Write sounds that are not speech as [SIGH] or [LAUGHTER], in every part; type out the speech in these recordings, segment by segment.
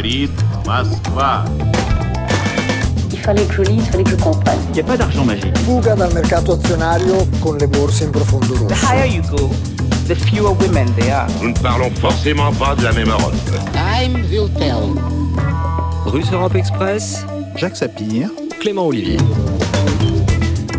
говорит Москва. Il fallait que je lise, il fallait que je comprenne. Il n'y a pas d'argent magique. Fuga dal mercato azionario con le borse in profondo The rosso. higher you go, the fewer women there are. Nous ne parlons forcément pas de la même Europe. Time will tell. Russe Europe Express, Jacques Sapir, Clément Olivier.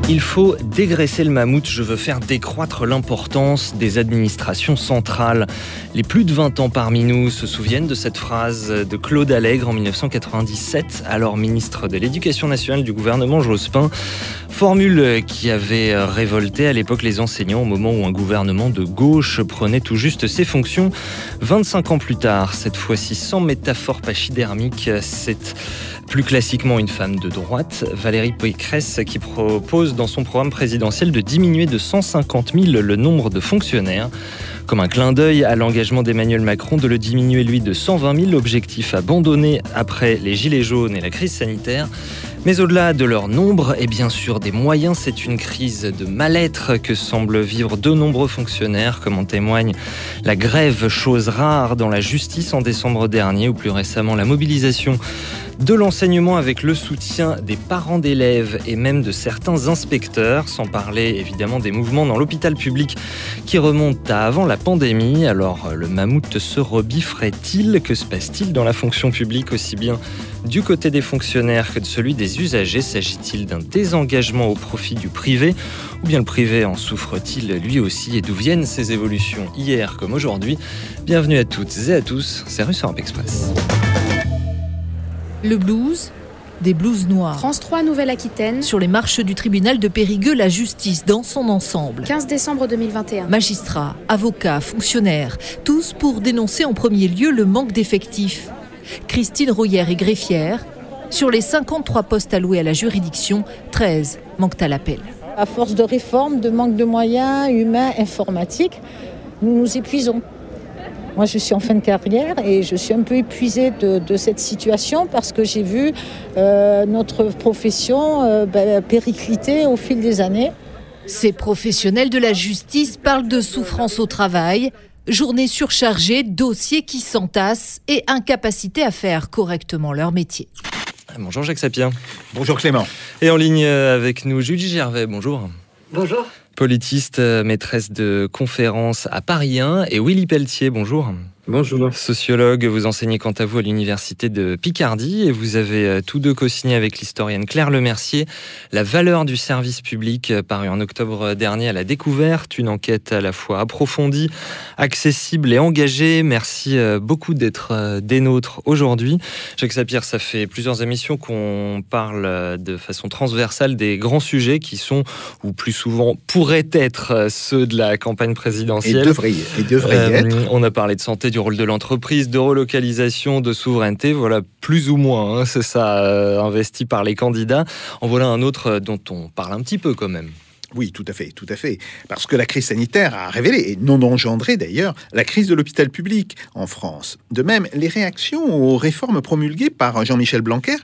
Il faut dégraisser le mammouth, je veux faire décroître l'importance des administrations centrales. Les plus de 20 ans parmi nous se souviennent de cette phrase de Claude Allègre en 1997, alors ministre de l'Éducation nationale du gouvernement Jospin. Formule qui avait révolté à l'époque les enseignants au moment où un gouvernement de gauche prenait tout juste ses fonctions. 25 ans plus tard, cette fois-ci sans métaphore pachydermique, c'est plus classiquement une femme de droite, Valérie Pécresse, qui propose dans son programme présidentiel de diminuer de 150 000 le nombre de fonctionnaires. Comme un clin d'œil à l'engagement d'Emmanuel Macron de le diminuer lui de 120 000, objectif abandonné après les gilets jaunes et la crise sanitaire. Mais au-delà de leur nombre et bien sûr des moyens, c'est une crise de mal-être que semblent vivre de nombreux fonctionnaires, comme en témoigne la grève, chose rare dans la justice en décembre dernier, ou plus récemment la mobilisation de l'enseignement avec le soutien des parents d'élèves et même de certains inspecteurs, sans parler évidemment des mouvements dans l'hôpital public qui remontent à avant la pandémie. Alors le mammouth se rebifferait-il? Que se passe-t-il dans la fonction publique aussi bien du côté des fonctionnaires que de celui des usagers? S'agit-il d'un désengagement au profit du privé? Ou bien le privé en souffre-t-il lui aussi? Et d'où viennent ces évolutions hier comme aujourd'hui? Bienvenue à toutes et à tous, c'est Europe Express. Le blues, des blues noirs. France 3 Nouvelle-Aquitaine, Sur les marches du tribunal de Périgueux, la justice dans son ensemble. 15 décembre 2021. Magistrats, avocats, fonctionnaires, tous pour dénoncer en premier lieu le manque d'effectifs. Christine Rouillère est greffière. Sur les 53 postes alloués à la juridiction, 13 manquent à l'appel. À force de réformes, de manque de moyens humains, informatiques, nous nous épuisons. Moi, je suis en fin de carrière et je suis un peu épuisée de, de cette situation parce que j'ai vu euh, notre profession euh, ben, péricliter au fil des années. Ces professionnels de la justice parlent de souffrance au travail, journées surchargées, dossiers qui s'entassent et incapacité à faire correctement leur métier. Bonjour Jacques Sapien. Bonjour Clément. Et en ligne avec nous, Julie Gervais, bonjour. Bonjour. Politiste, euh, maîtresse de conférences à Paris 1 et Willy Pelletier, bonjour. Bonjour. Sociologue, vous enseignez quant à vous à l'université de Picardie et vous avez euh, tous deux co-signé avec l'historienne Claire Lemercier La valeur du service public, euh, paru en octobre dernier à la découverte, une enquête à la fois approfondie, accessible et engagée. Merci euh, beaucoup d'être des nôtres aujourd'hui. Jacques Sapir, ça fait plusieurs émissions qu'on parle de façon transversale des grands sujets qui sont, ou plus souvent pourraient être, ceux de la campagne Et présidentielle. et devrait y Euh, être. on a parlé de santé, du rôle de l'entreprise, de relocalisation, de souveraineté. Voilà, plus ou moins, hein, c'est ça, euh, investi par les candidats. En voilà un autre euh, dont on parle un petit peu quand même. Oui, tout à fait, tout à fait. Parce que la crise sanitaire a révélé, et non engendré d'ailleurs, la crise de l'hôpital public en France. De même, les réactions aux réformes promulguées par Jean-Michel Blanquer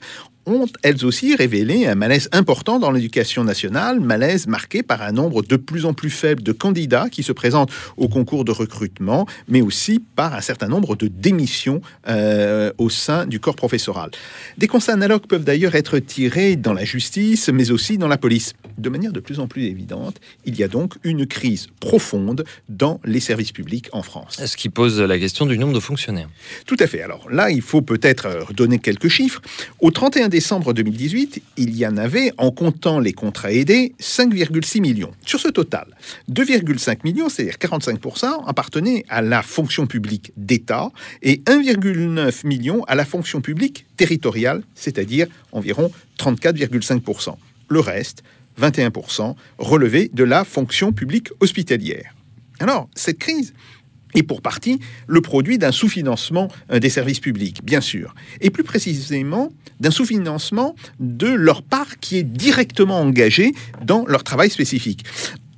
ont elles aussi révélé un malaise important dans l'éducation nationale, malaise marqué par un nombre de plus en plus faible de candidats qui se présentent au concours de recrutement, mais aussi par un certain nombre de démissions euh, au sein du corps professoral. Des constats analogues peuvent d'ailleurs être tirés dans la justice, mais aussi dans la police. De manière de plus en plus évidente, il y a donc une crise profonde dans les services publics en France. Ce qui pose la question du nombre de fonctionnaires. Tout à fait. Alors là, il faut peut-être euh, donner quelques chiffres. Au 31 décembre 2018, il y en avait, en comptant les contrats aidés, 5,6 millions. Sur ce total, 2,5 millions, c'est-à-dire 45%, appartenaient à la fonction publique d'État et 1,9 million à la fonction publique territoriale, c'est-à-dire environ 34,5%. Le reste, 21%, relevé de la fonction publique hospitalière. Alors, cette crise est pour partie le produit d'un sous-financement euh, des services publics, bien sûr, et plus précisément d'un sous-financement de leur part qui est directement engagé dans leur travail spécifique.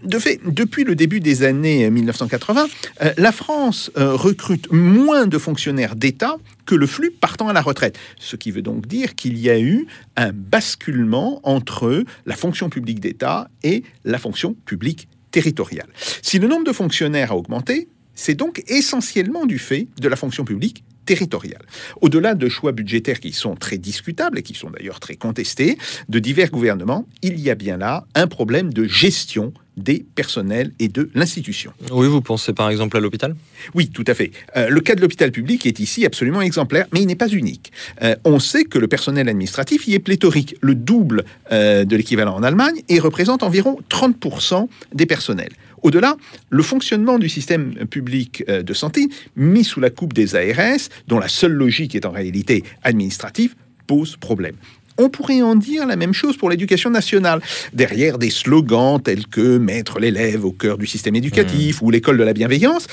De fait, depuis le début des années 1980, euh, la France euh, recrute moins de fonctionnaires d'État que le flux partant à la retraite. Ce qui veut donc dire qu'il y a eu un basculement entre la fonction publique d'État et la fonction publique territoriale. Si le nombre de fonctionnaires a augmenté, c'est donc essentiellement du fait de la fonction publique territoriale. Au-delà de choix budgétaires qui sont très discutables et qui sont d'ailleurs très contestés de divers gouvernements, il y a bien là un problème de gestion des personnels et de l'institution. Oui, vous pensez par exemple à l'hôpital? Oui, tout à fait. Euh, le cas de l'hôpital public est ici absolument exemplaire, mais il n'est pas unique. Euh, on sait que le personnel administratif y est pléthorique, le double euh, de l'équivalent en Allemagne, et représente environ 30% des personnels. Au-delà, le fonctionnement du système public de santé, mis sous la coupe des ARS, dont la seule logique est en réalité administrative, pose problème. On pourrait en dire la même chose pour l'éducation nationale. Derrière des slogans tels que mettre l'élève au cœur du système éducatif ou l'école de la bienveillance,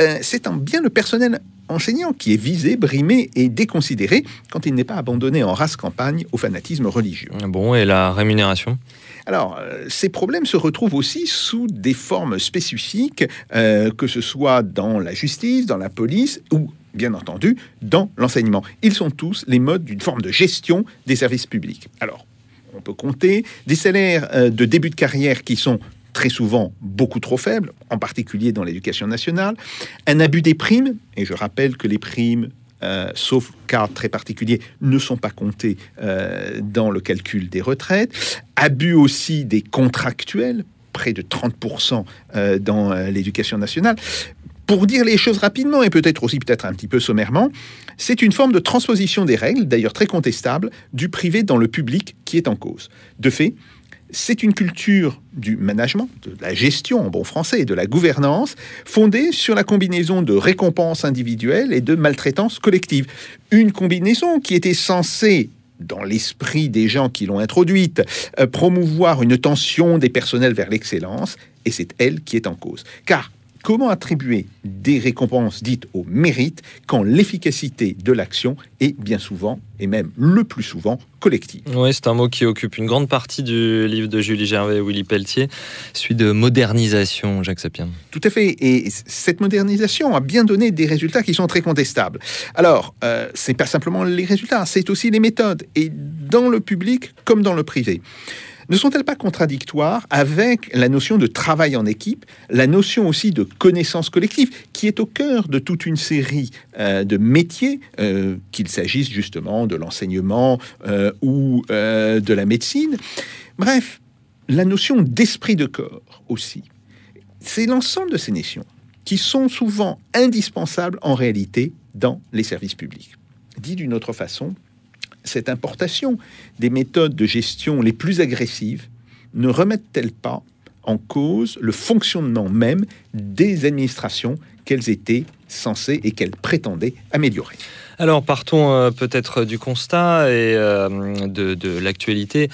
euh, c'est en bien le personnel enseignant qui est visé, brimé et déconsidéré quand il n'est pas abandonné en race campagne au fanatisme religieux. Bon, et la rémunération? Alors, euh, ces problèmes se retrouvent aussi sous des formes spécifiques, euh, que ce soit dans la justice, dans la police ou bien entendu, dans l'enseignement. Ils sont tous les modes d'une forme de gestion des services publics. Alors, on peut compter des salaires euh, de début de carrière qui sont très souvent beaucoup trop faibles, en particulier dans l'éducation nationale, un abus des primes, et je rappelle que les primes, euh, sauf cas très particuliers, ne sont pas comptées euh, dans le calcul des retraites, abus aussi des contractuels, près de 30% dans l'éducation nationale. Pour dire les choses rapidement et peut-être aussi peut-être un petit peu sommairement, c'est une forme de transposition des règles, d'ailleurs très contestable, du privé dans le public qui est en cause. De fait, c'est une culture du management, de la gestion en bon français de la gouvernance, fondée sur la combinaison de récompenses individuelles et de maltraitance collective. Une combinaison qui était censée dans l'esprit des gens qui l'ont introduite, euh, promouvoir une tension des personnels vers l'excellence, et c'est elle qui est en cause. Car Comment attribuer des récompenses dites au mérite quand l'efficacité de l'action est bien souvent, et même le plus souvent, collective? Oui, c'est un mot qui occupe une grande partie du livre de Julie Gervais et Willy Pelletier, celui de modernisation, Jacques Sapien. Tout à fait, et cette modernisation a bien donné des résultats qui sont très contestables. Alors, euh, c'est pas simplement les résultats, c'est aussi les méthodes, et dans le public comme dans le privé ne sont-elles pas contradictoires avec la notion de travail en équipe, la notion aussi de connaissance collective, qui est au cœur de toute une série euh, de métiers, euh, qu'il s'agisse justement de l'enseignement euh, ou de la médecine? Bref, la notion d'esprit de corps aussi. C'est l'ensemble de ces notions qui sont souvent indispensables en réalité dans les services publics. Dit d'une autre façon, cette importation des méthodes de gestion les plus agressives ne remettent-elles pas en cause le fonctionnement même des administrations qu'elles étaient censées et qu'elles prétendaient améliorer? Alors partons euh, peut-être du constat et euh, de, l'actualité.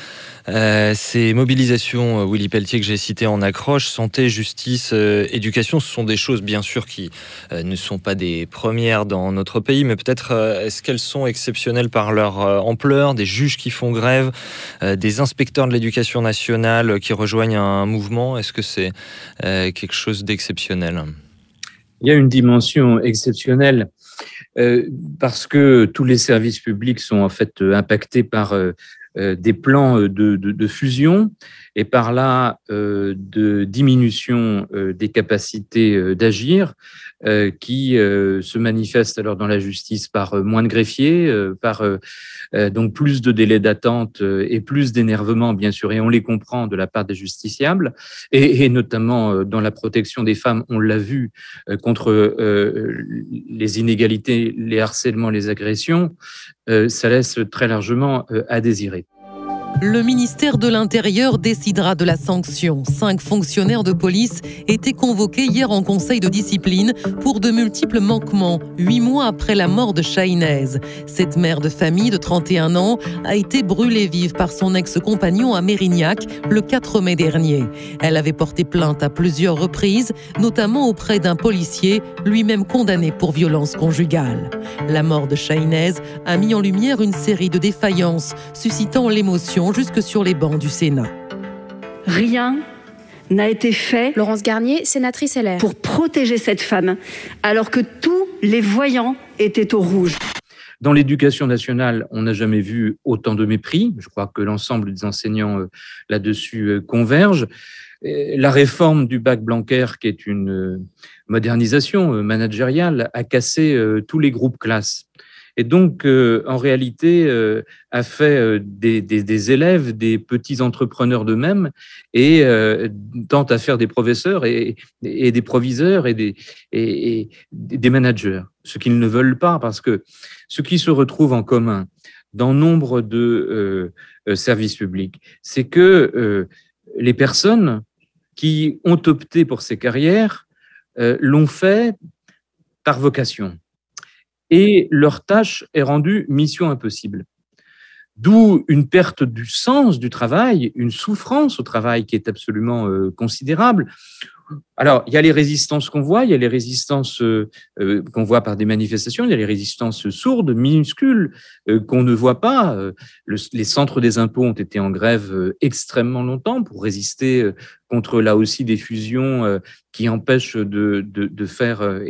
Euh, ces mobilisations, Willy Pelletier, que j'ai citées en accroche, santé, justice, éducation, ce sont des choses bien sûr qui ne sont pas des premières dans notre pays, mais peut-être est-ce qu'elles sont exceptionnelles par leur ampleur, des juges qui font grève, des inspecteurs de l'éducation nationale qui rejoignent un mouvement, est-ce que c'est quelque chose d'exceptionnel? Il y a une dimension exceptionnelle parce que tous les services publics sont en fait euh, impactés par euh, des plans de, fusion. Et par là de diminution des capacités d'agir qui se manifestent alors dans la justice par moins de greffiers, par donc plus de délais d'attente et plus d'énervement bien sûr et on les comprend de la part des justiciables et, et notamment dans la protection des femmes on l'a vu contre les inégalités les harcèlements, les agressions, euh, ça laisse très largement euh, à désirer. Le ministère de l'Intérieur décidera de la sanction. Cinq fonctionnaires de police étaient convoqués hier en conseil de discipline pour de multiples manquements, huit mois après la mort de Chahinez. Cette mère de famille de 31 ans a été brûlée vive par son ex-compagnon à Mérignac le 4 mai dernier. Elle avait porté plainte à plusieurs reprises, notamment auprès d'un policier, lui-même condamné pour violence conjugale. La mort de Chahinez a mis en lumière une série de défaillances, suscitant l'émotion jusque sur les bancs du Sénat. Rien n'a été fait. Laurence Garnier, sénatrice LR. Pour protéger cette femme, alors que tous les voyants étaient au rouge. Dans l'éducation nationale, on n'a jamais vu autant de mépris. Je crois que l'ensemble des enseignants euh, là-dessus euh, convergent. la réforme du bac Blanquer, qui est une modernisation managériale, a cassé tous les groupes classes et donc, euh, en réalité, euh, a fait euh, des, élèves, des petits entrepreneurs d'eux-mêmes, et tente à faire des professeurs et, des proviseurs et des, et, des managers, ce qu'ils ne veulent pas, parce que ce qui se retrouve en commun dans nombre de services publics, c'est que les personnes qui ont opté pour ces carrières l'ont fait par vocation et leur tâche est rendue mission impossible. D'où une perte du sens du travail, une souffrance au travail qui est absolument euh, considérable. Alors, il y a les résistances qu'on voit, il y a les résistances euh, euh, qu'on voit par des manifestations, il y a les résistances sourdes, minuscules, qu'on ne voit pas. les centres des impôts ont été en grève extrêmement longtemps pour résister contre là aussi des fusions euh, qui empêchent de, faire, euh,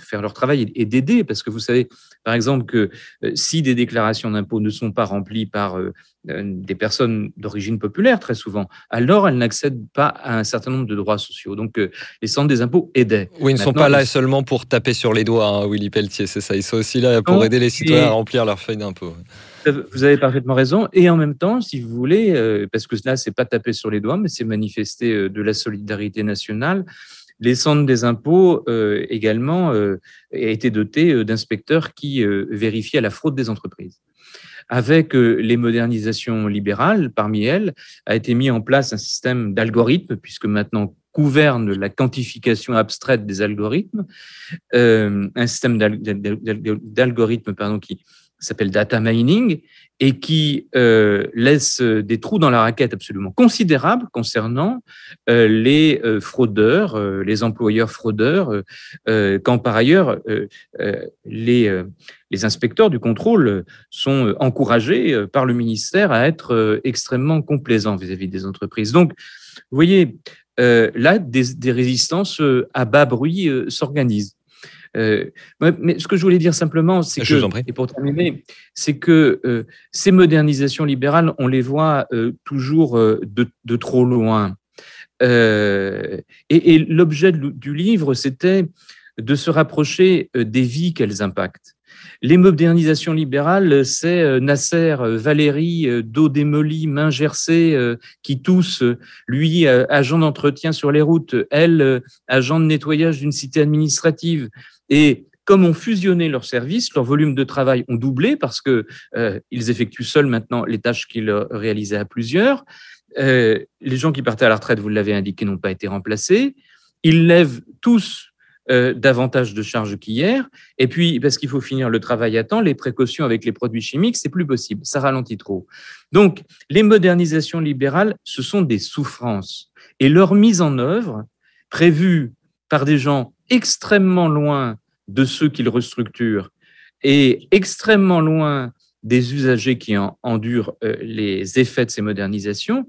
faire leur travail et d'aider. Parce que vous savez, par exemple, que euh, si des déclarations d'impôts ne sont pas remplies par des personnes d'origine populaire, très souvent, alors elles n'accèdent pas à un certain nombre de droits sociaux. Donc les centres des impôts aidaient. Oui, ils ne sont pas là seulement pour taper sur les doigts, hein, Willy Pelletier, c'est ça. Ils sont aussi là pour aider les citoyens à remplir leurs feuilles d'impôts. Vous avez parfaitement raison. Et en même temps, si vous voulez, euh, parce que là, c'est pas taper sur les doigts, mais c'est manifester euh, de la solidarité nationale. Les centres des impôts euh, également euh, été dotés d'inspecteurs qui vérifiaient la fraude des entreprises. Avec les modernisations libérales, parmi elles, a été mis en place un système d'algorithmes, puisque maintenant gouverne la quantification abstraite des algorithmes, un système d'algorithmes pardon qui s'appelle data mining et qui euh, laisse des trous dans la raquette absolument considérables concernant euh, les euh, fraudeurs, euh, les employeurs fraudeurs, euh, quand par ailleurs les, les inspecteurs du contrôle sont encouragés par le ministère à être extrêmement complaisants vis-à-vis des entreprises. Donc, vous voyez, là, des, des résistances à bas bruit s'organisent. Euh, mais ce que je voulais dire simplement, c'est que, et pour terminer, c'est que euh, ces modernisations libérales, on les voit euh, toujours de, trop loin. et, l'objet du livre, c'était de se rapprocher des vies qu'elles impactent. Les modernisations libérales, c'est Nasser, Valérie, dos démoli, main gercée, qui tous, lui, agent d'entretien sur les routes, elle, agent de nettoyage d'une cité administrative. Et comme ont fusionné leurs services, leur volume de travail ont doublé parce que euh, ils effectuent seuls maintenant les tâches qu'ils réalisaient à plusieurs. Euh, les gens qui partaient à la retraite, vous l'avez indiqué, n'ont pas été remplacés. Ils lèvent tous euh, davantage de charges qu'hier. Et puis, parce qu'il faut finir le travail à temps, les précautions avec les produits chimiques, c'est plus possible. Ça ralentit trop. Donc, les modernisations libérales, ce sont des souffrances. Et leur mise en œuvre, prévue par des gens extrêmement loin de ceux qu'ils restructurent et extrêmement loin des usagers qui en endurent euh, les effets de ces modernisations.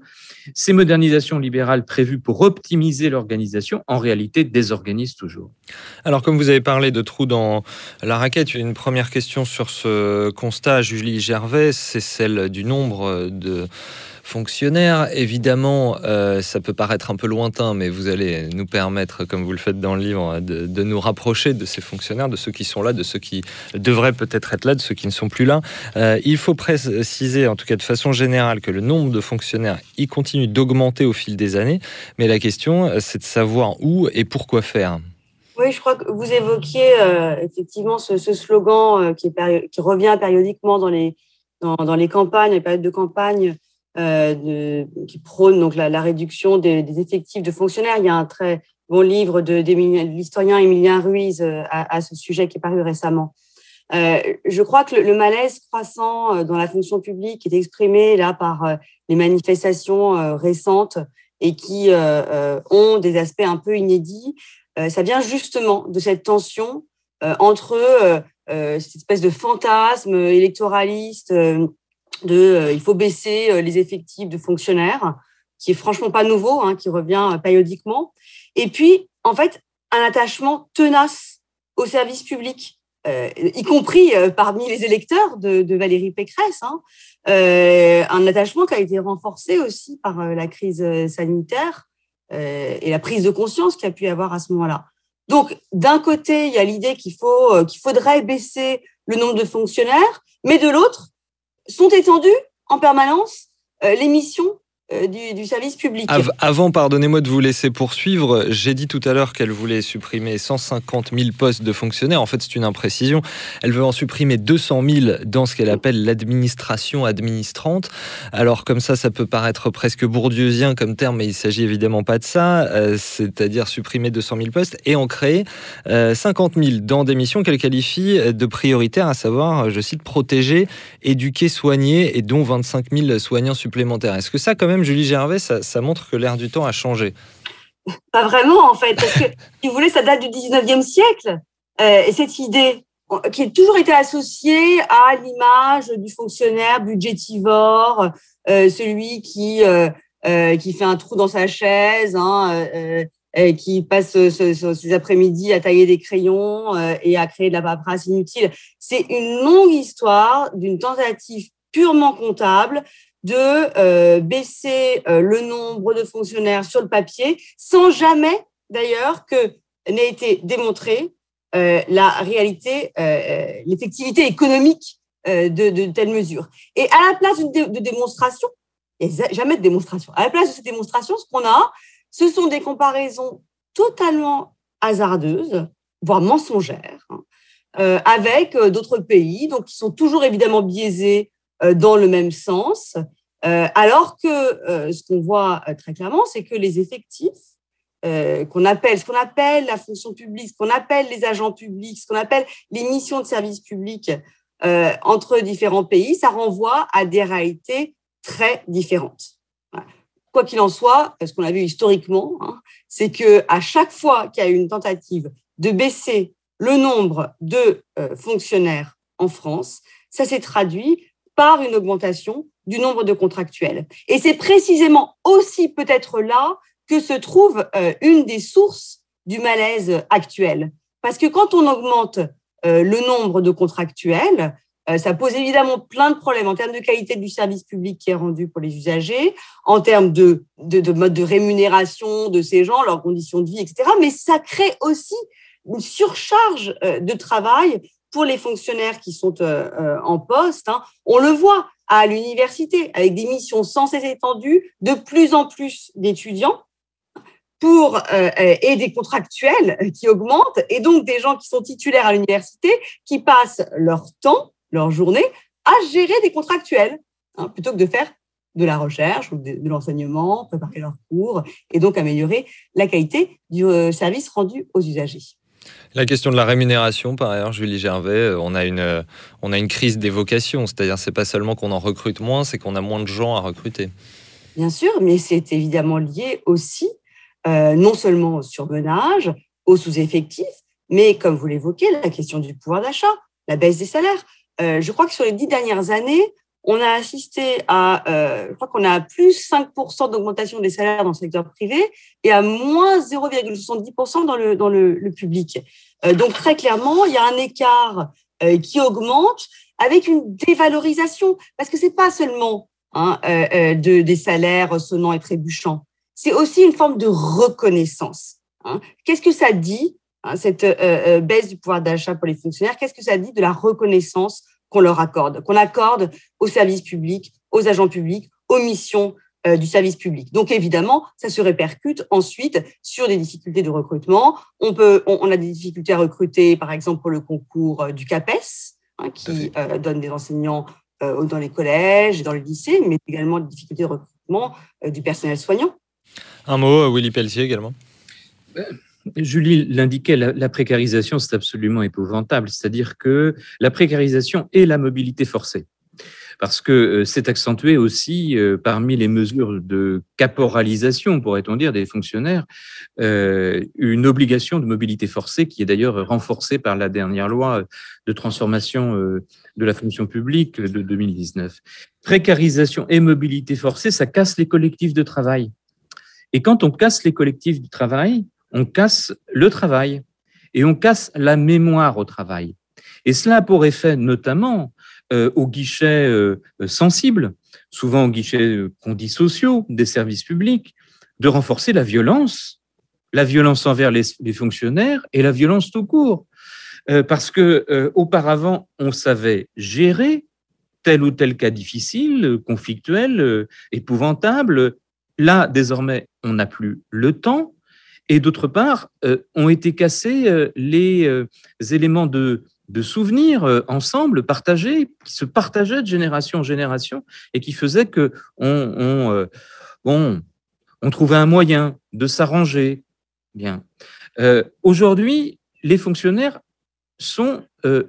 Ces modernisations libérales prévues pour optimiser l'organisation, en réalité, désorganisent toujours. Alors, comme vous avez parlé de trous dans la raquette, une première question sur ce constat, Julie Gervais, c'est celle du nombre de fonctionnaires. Évidemment, euh, ça peut paraître un peu lointain, mais vous allez nous permettre, comme vous le faites dans le livre, de, nous rapprocher de ces fonctionnaires, de ceux qui sont là, de ceux qui devraient peut-être être là, de ceux qui ne sont plus là. Euh, il faut préciser, en tout cas de façon générale, que le nombre de fonctionnaires y continue d'augmenter au fil des années, mais la question, euh, c'est de savoir où et pourquoi faire. Oui, je crois que vous évoquiez effectivement ce, slogan qui, qui, revient périodiquement dans les, dans, dans les campagnes, les périodes de campagne, de, qui prône donc la, la réduction des, des, effectifs de fonctionnaires. Il y a un très bon livre de, de l'historien Emilien Ruiz euh, à, à, ce sujet qui est paru récemment. Euh, je crois que le, le, malaise croissant euh, dans la fonction publique est exprimé là par les manifestations récentes et qui ont des aspects un peu inédits. ça vient justement de cette tension entre cette espèce de fantasme électoraliste de euh, il faut baisser euh, les effectifs de fonctionnaires, qui est franchement pas nouveau, hein, qui revient euh, périodiquement. Et puis, en fait, un attachement tenace au service public, y compris parmi les électeurs de, de Valérie Pécresse. Hein, un attachement qui a été renforcé aussi par la crise sanitaire et la prise de conscience qu'il a pu y avoir à ce moment-là. Donc, d'un côté, il y a l'idée qu'il faut, qu'il faudrait baisser le nombre de fonctionnaires, mais de l'autre, sont étendues en permanence les missions euh, du, service public. avant, pardonnez-moi de vous laisser poursuivre, j'ai dit tout à l'heure qu'elle voulait supprimer 150 000 postes de fonctionnaires. En fait, c'est une imprécision. Elle veut en supprimer 200 000 dans ce qu'elle appelle l'administration administrante. Alors, comme ça, ça peut paraître presque bourdieusien comme terme, mais il s'agit évidemment pas de ça. Euh, c'est-à-dire supprimer 200 000 postes et en créer 50 euh, 000 dans des missions qu'elle qualifie de prioritaires, à savoir, je cite, protéger, éduquer, soigner, et dont 25 000 soignants supplémentaires. Est-ce que ça, quand même, Julie Gervais, ça, montre que l'air du temps a changé. Pas vraiment, en fait, parce que, [LAUGHS] si vous voulez, ça date du 19e siècle. Euh, et cette idée, qui a toujours été associée à l'image du fonctionnaire budgétivore, euh, celui qui, euh, qui fait un trou dans sa chaise, hein, qui passe ses après-midi à tailler des crayons et à créer de la paperasse inutile. C'est une longue histoire d'une tentative purement comptable de euh, baisser euh, le nombre de fonctionnaires sur le papier, sans jamais d'ailleurs que n'ait été démontré euh, la réalité, l'effectivité économique de, telles mesures. Et à la place de, de démonstration, jamais de démonstration, à la place de cette démonstration, ce qu'on a, ce sont des comparaisons totalement hasardeuses, voire mensongères, hein, avec d'autres pays, donc qui sont toujours évidemment biaisés euh, dans le même sens, euh, alors que euh, ce qu'on voit très clairement, c'est que les effectifs qu'on appelle, ce qu'on appelle la fonction publique, ce qu'on appelle les agents publics, ce qu'on appelle les missions de service public entre différents pays, ça renvoie à des réalités très différentes. Quoi qu'il en soit, ce qu'on a vu historiquement, hein, c'est que à chaque fois qu'il y a eu une tentative de baisser le nombre de fonctionnaires en France, ça s'est traduit par une augmentation du nombre de contractuels. Et c'est précisément aussi peut-être là que se trouve euh, une des sources du malaise actuel. Parce que quand on augmente euh, le nombre de contractuels, euh, ça pose évidemment plein de problèmes en termes de qualité du service public qui est rendu pour les usagers, en termes de, de, de mode de rémunération de ces gens, leurs conditions de vie, etc. Mais ça crée aussi une surcharge de travail pour les fonctionnaires qui sont euh, euh, en poste, hein, on le voit à l'université, avec des missions sans cesse étendues, de plus en plus d'étudiants pour, euh, et des contractuels qui augmentent, et donc des gens qui sont titulaires à l'université, qui passent leur temps, leur journée, à gérer des contractuels, hein, plutôt que de faire de la recherche ou de, de l'enseignement, préparer leurs cours, et donc améliorer la qualité du service rendu aux usagers. La question de la rémunération, par ailleurs, Julie Gervais, euh, on a une, euh, on a une crise des vocations, c'est-à-dire c'est pas seulement qu'on en recrute moins, c'est qu'on a moins de gens à recruter. Bien sûr, mais c'est évidemment lié aussi euh, non seulement au surmenage, au sous-effectif, mais comme vous l'évoquez, la question du pouvoir d'achat, la baisse des salaires. je crois que sur les dix dernières années, on a assisté à, euh, je crois qu'on a plus 5% d'augmentation des salaires dans le secteur privé et à moins 0,70% dans le, dans le, le public. Euh, donc très clairement, il y a un écart euh, qui augmente avec une dévalorisation, parce que c'est pas seulement hein, euh, de, des salaires sonnants et trébuchants, c'est aussi une forme de reconnaissance. Hein. Qu'est-ce que ça dit, hein, cette baisse du pouvoir d'achat pour les fonctionnaires? Qu'est-ce que ça dit de la reconnaissance qu'on leur accorde, qu'on accorde aux services publics, aux agents publics, aux missions euh, du service public. Donc évidemment, ça se répercute ensuite sur des difficultés de recrutement. On peut, on, a des difficultés à recruter, par exemple pour le concours euh, du CAPES, hein, qui euh, donne des enseignants dans les collèges et dans les lycées, mais également des difficultés de recrutement du personnel soignant. Un mot, Willy Pelletier également. Julie l'indiquait, la, précarisation, c'est absolument épouvantable. C'est-à-dire que la précarisation et la mobilité forcée. Parce que euh, c'est accentué aussi euh, parmi les mesures de caporalisation, pourrait-on dire, des fonctionnaires, euh, une obligation de mobilité forcée qui est d'ailleurs renforcée par la dernière loi de transformation de la fonction publique de 2019. Précarisation et mobilité forcée, ça casse les collectifs de travail. Et quand on casse les collectifs de travail, on casse le travail et on casse la mémoire au travail. Et cela a pour effet notamment euh, aux guichets euh, sensibles, souvent aux guichets euh, qu'on dit sociaux des services publics, de renforcer la violence, la violence envers les, fonctionnaires et la violence tout court. Euh, parce que euh, auparavant, on savait gérer tel ou tel cas difficile, conflictuel, euh, épouvantable. Là, désormais, on n'a plus le temps. Et d'autre part, ont été cassés les éléments de, de souvenirs ensemble, partagés, qui se partageaient de génération en génération et qui faisaient que on, on trouvait un moyen de s'arranger. Bien. Euh, aujourd'hui, les fonctionnaires sont euh,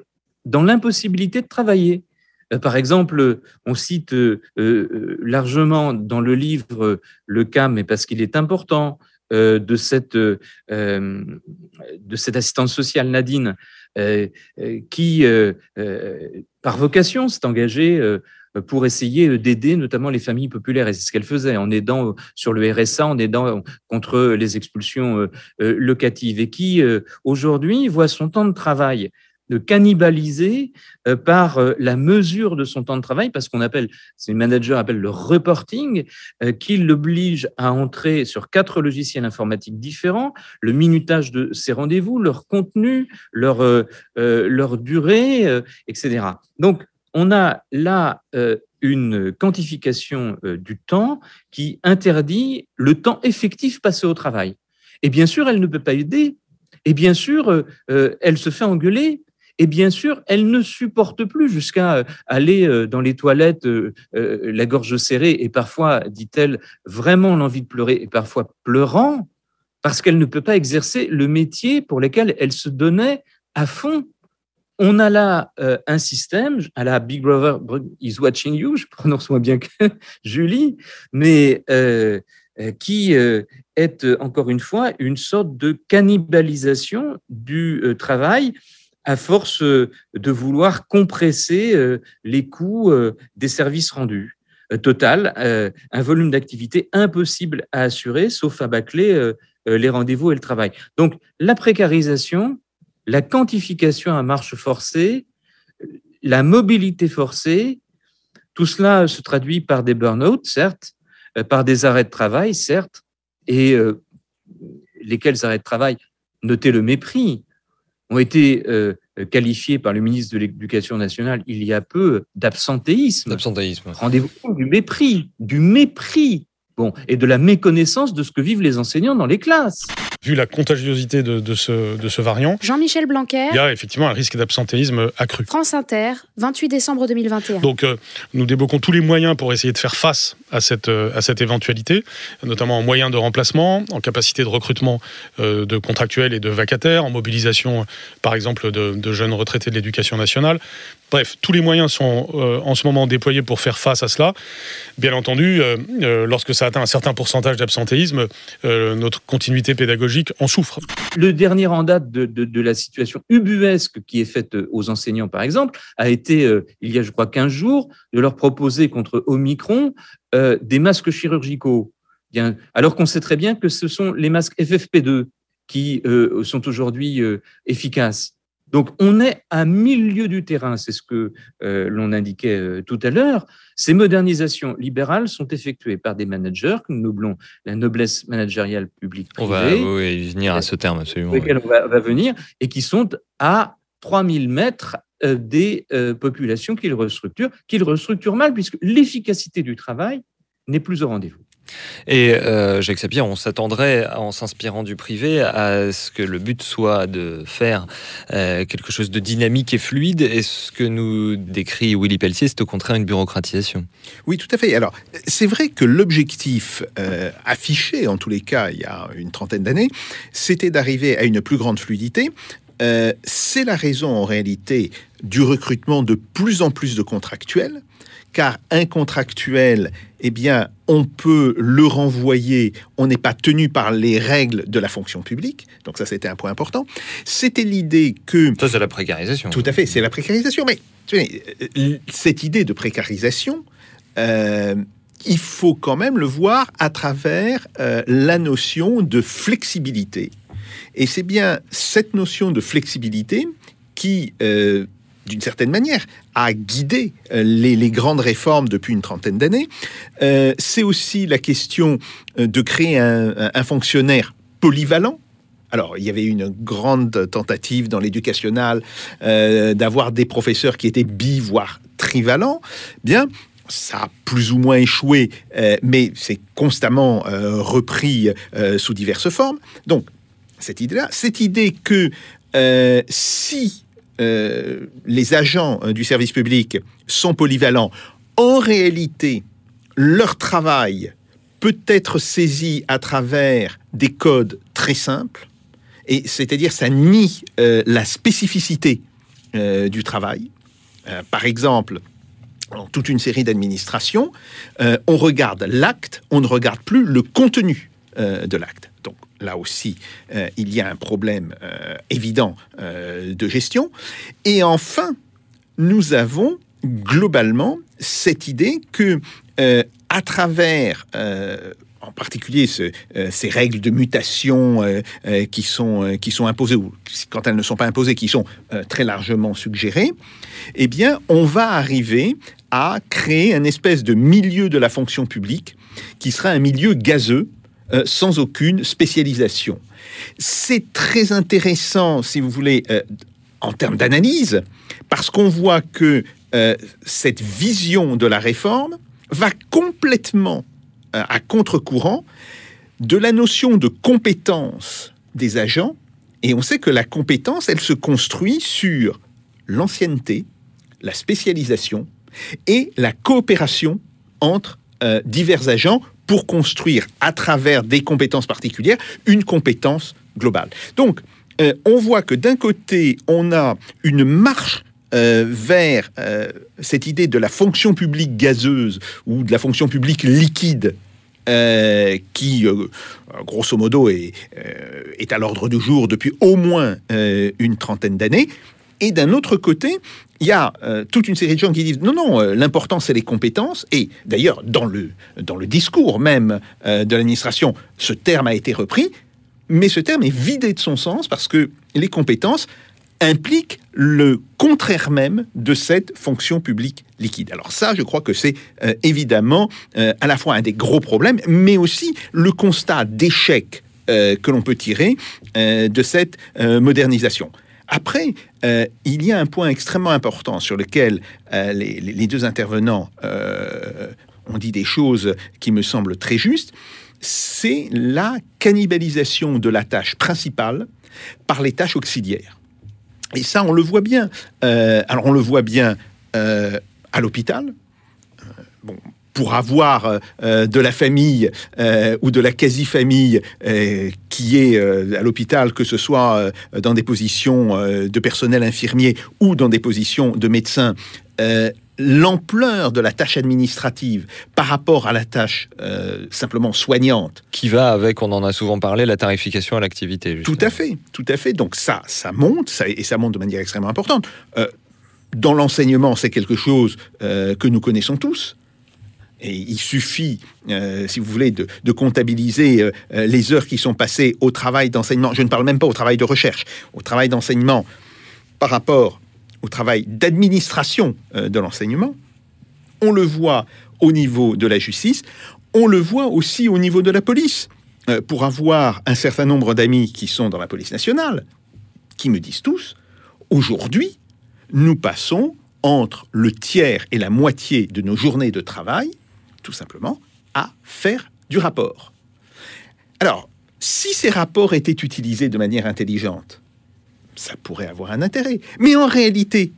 dans l'impossibilité de travailler. Euh, par exemple, on cite largement dans le livre le cas, mais parce qu'il est important, de cette, de cette assistante sociale Nadine, qui, par vocation, s'est engagée pour essayer d'aider notamment les familles populaires. Et c'est ce qu'elle faisait en aidant sur le RSA, en aidant contre les expulsions euh, euh, locatives et qui euh, aujourd'hui voit son temps de travail cannibalisé par la mesure de son temps de travail, parce qu'on appelle, ces managers appellent le reporting, qui l'oblige à entrer sur quatre logiciels informatiques différents, le minutage de ses rendez-vous, leur contenu, leur, leur durée, etc. Donc, on a là euh, une quantification euh, du temps qui interdit le temps effectif passé au travail. Et bien sûr, elle ne peut pas aider. Et bien sûr, euh, elle se fait engueuler. Et bien sûr, elle ne supporte plus jusqu'à aller dans les toilettes la gorge serrée et parfois, dit-elle, vraiment l'envie de pleurer et parfois pleurant parce qu'elle ne peut pas exercer le métier pour lequel elle se donnait à fond. On a là euh, un système, à la Big Brother is watching you, je prononce moins bien que [LAUGHS] Julie, mais euh, euh, qui est encore une fois une sorte de cannibalisation du travail à force de vouloir compresser les coûts des services rendus. Total, un volume d'activité impossible à assurer, sauf à bâcler les rendez-vous et le travail. Donc la précarisation, la quantification à marche forcée, la mobilité forcée, tout cela se traduit par des burn-out, certes, euh, par des arrêts de travail, certes, et euh, lesquels arrêts de travail, notez le mépris, ont été euh, qualifiés par le ministre de l'Éducation nationale il y a peu d'absentéisme. D'absentéisme. Rendez-vous compte du mépris, du mépris, bon, et de la méconnaissance de ce que vivent les enseignants dans les classes vu la contagiosité de, ce, de ce variant, Jean-Michel Blanquer. Il y a effectivement un risque d'absentéisme accru. France Inter, 28 décembre 2021. Donc euh, nous débloquons tous les moyens pour essayer de faire face à cette, euh, à cette éventualité, notamment en moyens de remplacement, en capacité de recrutement euh, de contractuels et de vacataires, en mobilisation par exemple de, jeunes retraités de l'éducation nationale. Bref, tous les moyens sont en ce moment déployés pour faire face à cela. Bien entendu, lorsque ça atteint un certain pourcentage d'absentéisme, notre continuité pédagogique en souffre. Le dernier en date de, la situation ubuesque qui est faite aux enseignants, par exemple, a été, euh, il y a, je crois, 15 jours, de leur proposer contre Omicron euh, des masques chirurgicaux. Bien, alors qu'on sait très bien que ce sont les masques FFP2 qui euh, sont aujourd'hui efficaces. Donc, on est à milieu du terrain, c'est ce que euh, l'on indiquait euh, tout à l'heure. Ces modernisations libérales sont effectuées par des managers que nous noblons la noblesse managériale publique. On va venir à ce terme, absolument. On va, venir et qui sont à 3000 mètres euh, des populations qu'ils restructurent, qu'ils restructurent mal, puisque l'efficacité du travail n'est plus au rendez-vous. Et euh, Jacques Sapir, on s'attendrait, en s'inspirant du privé, à ce que le but soit de faire euh, quelque chose de dynamique et fluide. Et ce que nous décrit Willy Pelletier, c'est au contraire une bureaucratisation. Oui, tout à fait. Alors, c'est vrai que l'objectif euh, affiché, en tous les cas, il y a une trentaine d'années, c'était d'arriver à une plus grande fluidité. c'est la raison, en réalité, du recrutement de plus en plus de contractuels car un contractuel, eh bien, on peut le renvoyer, on n'est pas tenu par les règles de la fonction publique, donc ça c'était un point important. C'était l'idée que... Ça c'est la précarisation. Tout à fait, c'est la précarisation, mais euh, cette idée de précarisation, euh, il faut quand même le voir à travers euh, la notion de flexibilité. Et c'est bien cette notion de flexibilité qui d'une certaine manière, a guidé euh, les, grandes réformes depuis une trentaine d'années. Euh, c'est aussi la question euh, de créer un, fonctionnaire polyvalent. Alors, il y avait une grande tentative dans l'éducationnel euh, d'avoir des professeurs qui étaient bi, voire trivalents. Bien, ça a plus ou moins échoué, mais c'est constamment repris sous diverses formes. Donc, cette idée-là, cette idée que si les agents du service public sont polyvalents, en réalité, leur travail peut être saisi à travers des codes très simples, et c'est-à-dire ça nie la spécificité du travail. par exemple, dans toute une série d'administrations, euh, on regarde l'acte, on ne regarde plus le contenu euh, de l'acte. Donc là aussi, euh, il y a un problème euh, évident euh, de gestion. Et enfin, nous avons globalement cette idée que à travers en particulier ce, ces règles de mutation qui, sont, qui sont imposées, ou quand elles ne sont pas imposées, qui sont très largement suggérées, eh bien, on va arriver à créer un espèce de milieu de la fonction publique qui sera un milieu gazeux, sans aucune spécialisation. C'est très intéressant, si vous voulez, en termes d'analyse, parce qu'on voit que cette vision de la réforme va complètement à contre-courant de la notion de compétence des agents. Et on sait que la compétence, elle se construit sur l'ancienneté, la spécialisation et la coopération entre euh, divers agents pour construire à travers des compétences particulières une compétence globale. Donc, euh, on voit que d'un côté, on a une marche euh, vers euh, cette idée de la fonction publique gazeuse ou de la fonction publique liquide qui, grosso modo, est, est à l'ordre du jour depuis au moins une trentaine d'années. Et d'un autre côté, il y a euh, toute une série de gens qui disent non, non, euh, l'important c'est les compétences. Et d'ailleurs, dans le, dans le discours même euh, de l'administration, ce terme a été repris, mais ce terme est vidé de son sens parce que les compétences implique le contraire même de cette fonction publique liquide. Alors ça, je crois que c'est évidemment à la fois un des gros problèmes, mais aussi le constat d'échec que l'on peut tirer de cette modernisation. Après, il y a un point extrêmement important sur lequel les, les, deux intervenants ont dit des choses qui me semblent très justes, c'est la cannibalisation de la tâche principale par les tâches auxiliaires. Et ça, on le voit bien. Euh, alors, on le voit bien euh, à l'hôpital. Euh, pour avoir euh, de la famille euh, ou de la quasi-famille euh, qui est à l'hôpital, que ce soit dans des positions de personnel infirmier ou dans des positions de médecins, l'ampleur de la tâche administrative par rapport à la tâche euh, simplement soignante. Qui va avec, on en a souvent parlé, la tarification à l'activité. Tout à fait, tout à fait. Donc ça, ça monte, ça, et ça monte de manière extrêmement importante. Euh, dans l'enseignement, c'est quelque chose euh, que nous connaissons tous. Il suffit, euh, si vous voulez, de, comptabiliser euh, les heures qui sont passées au travail d'enseignement. Je ne parle même pas au travail de recherche, au travail d'enseignement par rapport au travail d'administration euh, de l'enseignement. On le voit au niveau de la justice, on le voit aussi au niveau de la police. Euh, pour avoir un certain nombre d'amis qui sont dans la police nationale, qui me disent tous, aujourd'hui, nous passons entre le tiers et la moitié de nos journées de travail, tout simplement, à faire du rapport. Alors, si ces rapports étaient utilisés de manière intelligente, ça pourrait avoir un intérêt. Mais en réalité,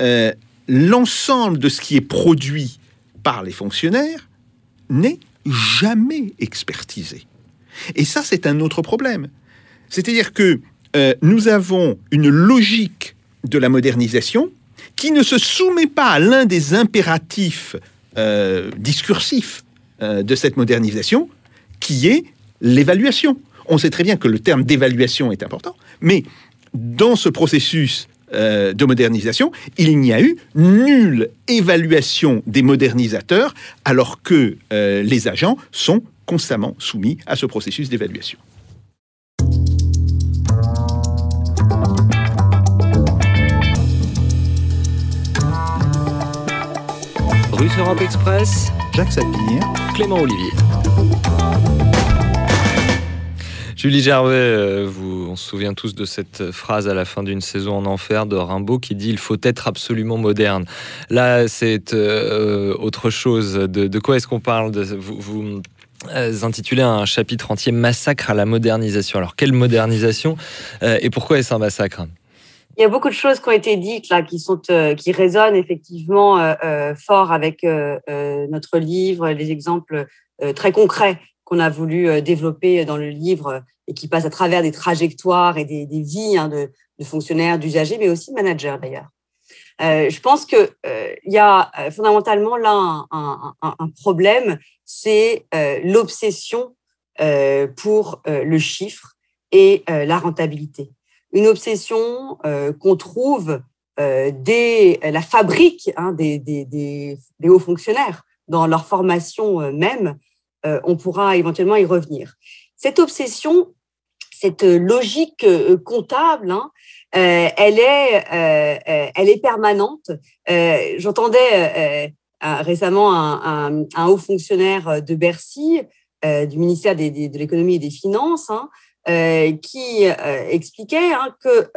euh, l'ensemble de ce qui est produit par les fonctionnaires n'est jamais expertisé. Et ça, c'est un autre problème. C'est-à-dire que euh, nous avons une logique de la modernisation qui ne se soumet pas à l'un des impératifs euh, discursifs euh, de cette modernisation, qui est l'évaluation. On sait très bien que le terme d'évaluation est important, mais dans ce processus euh, de modernisation, il n'y a eu nulle évaluation des modernisateurs, alors que les agents sont constamment soumis à ce processus d'évaluation. France Europe Express. Jacques Sapir. Clément Olivier. Julie Gervais, euh, vous, on se souvient tous de cette phrase à la fin d'une saison en enfer de Rimbaud qui dit il faut être absolument moderne. Là, c'est euh, autre chose. De, quoi est-ce qu'on parle vous, vous euh, intitulez un chapitre entier Massacre à la modernisation. Alors, quelle modernisation et pourquoi est-ce un massacre? Il y a beaucoup de choses qui ont été dites là, qui sont, qui résonnent effectivement fort avec notre livre, les exemples très concrets qu'on a voulu développer dans le livre et qui passe à travers des trajectoires et des, vies hein, de, fonctionnaires, d'usagers, mais aussi de managers d'ailleurs. Euh, je pense qu'il euh, y a euh, fondamentalement là un, problème, c'est l'obsession pour le chiffre et la rentabilité. Une obsession qu'on trouve dès la fabrique hein, des, hauts fonctionnaires, dans leur formation même. on pourra éventuellement y revenir cette obsession, cette logique euh, comptable, hein, euh, elle, est, euh, elle est permanente. J'entendais récemment un, haut fonctionnaire de Bercy, du ministère de l'économie et des finances, hein, qui expliquait hein, que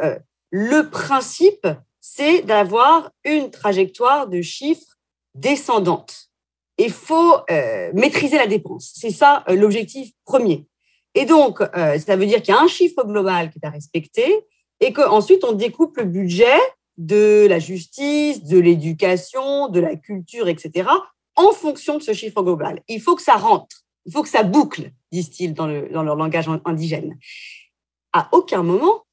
le principe, c'est d'avoir une trajectoire de chiffres descendante. Il faut maîtriser la dépense. C'est ça l'objectif premier. Et donc, euh, ça veut dire qu'il y a un chiffre global qui est à respecter et qu'ensuite, on découpe le budget de la justice, de l'éducation, de la culture, etc., en fonction de ce chiffre global. Il faut que ça rentre, il faut que ça boucle, disent-ils dans, leur langage indigène. À aucun moment,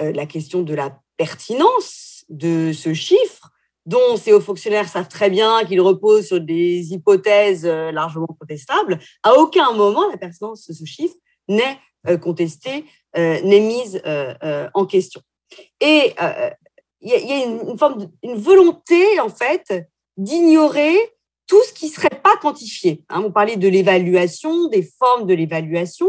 euh, la question de la pertinence de ce chiffre, dont ces hauts fonctionnaires savent très bien qu'il repose sur des hypothèses euh, largement contestables, à aucun moment la pertinence de ce chiffre n'est euh, contestée, n'est mise en question. Et il y, a une, forme, une volonté en fait d'ignorer tout ce qui ne serait pas quantifié. Hein, vous parlez de l'évaluation, des formes de l'évaluation.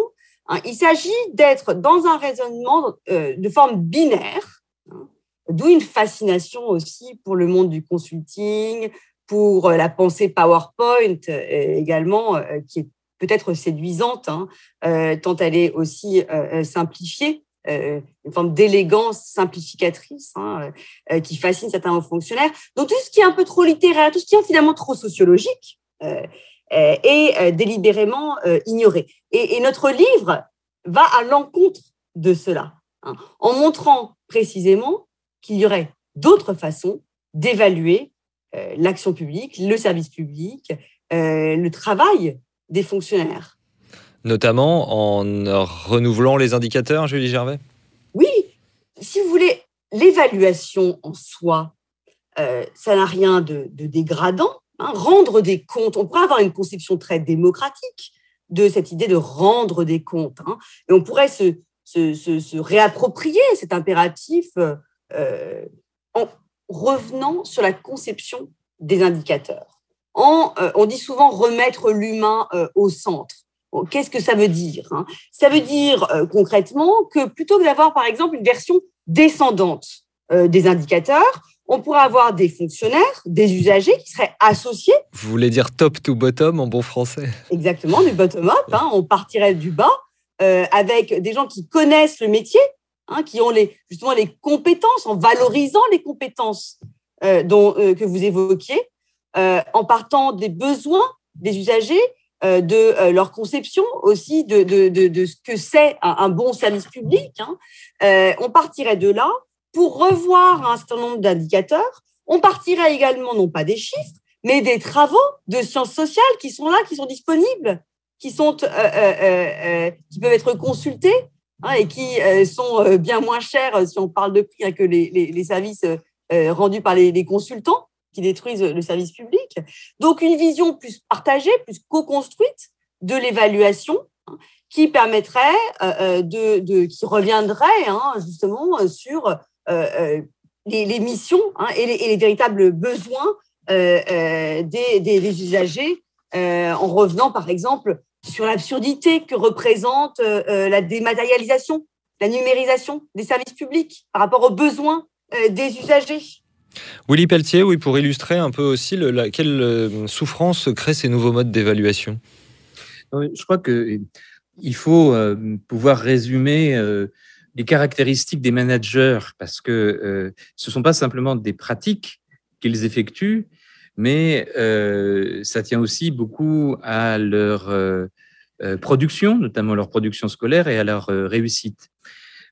Hein. il s'agit d'être dans un raisonnement de forme binaire, hein, d'où une fascination aussi pour le monde du consulting, pour la pensée PowerPoint également, qui est peut-être séduisante, hein, euh, tant elle est aussi euh, euh, simplifiée, une forme d'élégance simplificatrice hein, qui fascine certains hauts fonctionnaires. Donc tout ce qui est un peu trop littéraire, tout ce qui est finalement trop sociologique est délibérément ignoré. Et, notre livre va à l'encontre de cela, hein, en montrant précisément qu'il y aurait d'autres façons d'évaluer l'action publique, le service public, le travail des fonctionnaires. Notamment en renouvelant les indicateurs, Julie Gervais? Oui, si vous voulez, l'évaluation en soi, euh, ça n'a rien de, dégradant. Hein. Rendre des comptes, on pourrait avoir une conception très démocratique de cette idée de rendre des comptes. Hein. Et on pourrait se, réapproprier cet impératif euh, en revenant sur la conception des indicateurs. Euh, on dit souvent remettre l'humain au centre. Qu'est-ce que ça veut dire hein? Ça veut dire euh, concrètement que plutôt que d'avoir, par exemple, une version descendante des indicateurs, on pourrait avoir des fonctionnaires, des usagers qui seraient associés. Vous voulez dire top to bottom en bon français? Exactement, du bottom-up. Hein. on partirait du bas avec des gens qui connaissent le métier, hein, qui ont les, justement les compétences, en valorisant les compétences dont, que vous évoquiez, euh, en partant des besoins des usagers, euh, de euh, leur conception aussi de, ce que c'est un, bon service public. Hein. on partirait de là pour revoir un certain nombre d'indicateurs. On partirait également non pas des chiffres, mais des travaux de sciences sociales qui sont là, qui sont disponibles, qui sont qui peuvent être consultés hein, et qui sont bien moins chers si on parle de prix hein, que les, services rendus par les consultants qui détruisent le service public. Donc une vision plus partagée, plus co-construite de l'évaluation hein, qui permettrait euh, euh, de, qui reviendrait hein, justement sur euh, les, missions hein, et, les, véritables besoins des, usagers en revenant par exemple sur l'absurdité que représente la dématérialisation, la numérisation des services publics par rapport aux besoins des usagers. Willy Pelletier, oui, pour illustrer un peu aussi quelle euh, souffrance créent ces nouveaux modes d'évaluation. Je crois que il faut euh, pouvoir résumer euh, les caractéristiques des managers parce que ce ne sont pas simplement des pratiques qu'ils effectuent, mais ça tient aussi beaucoup à leur production, notamment leur production scolaire et à leur réussite.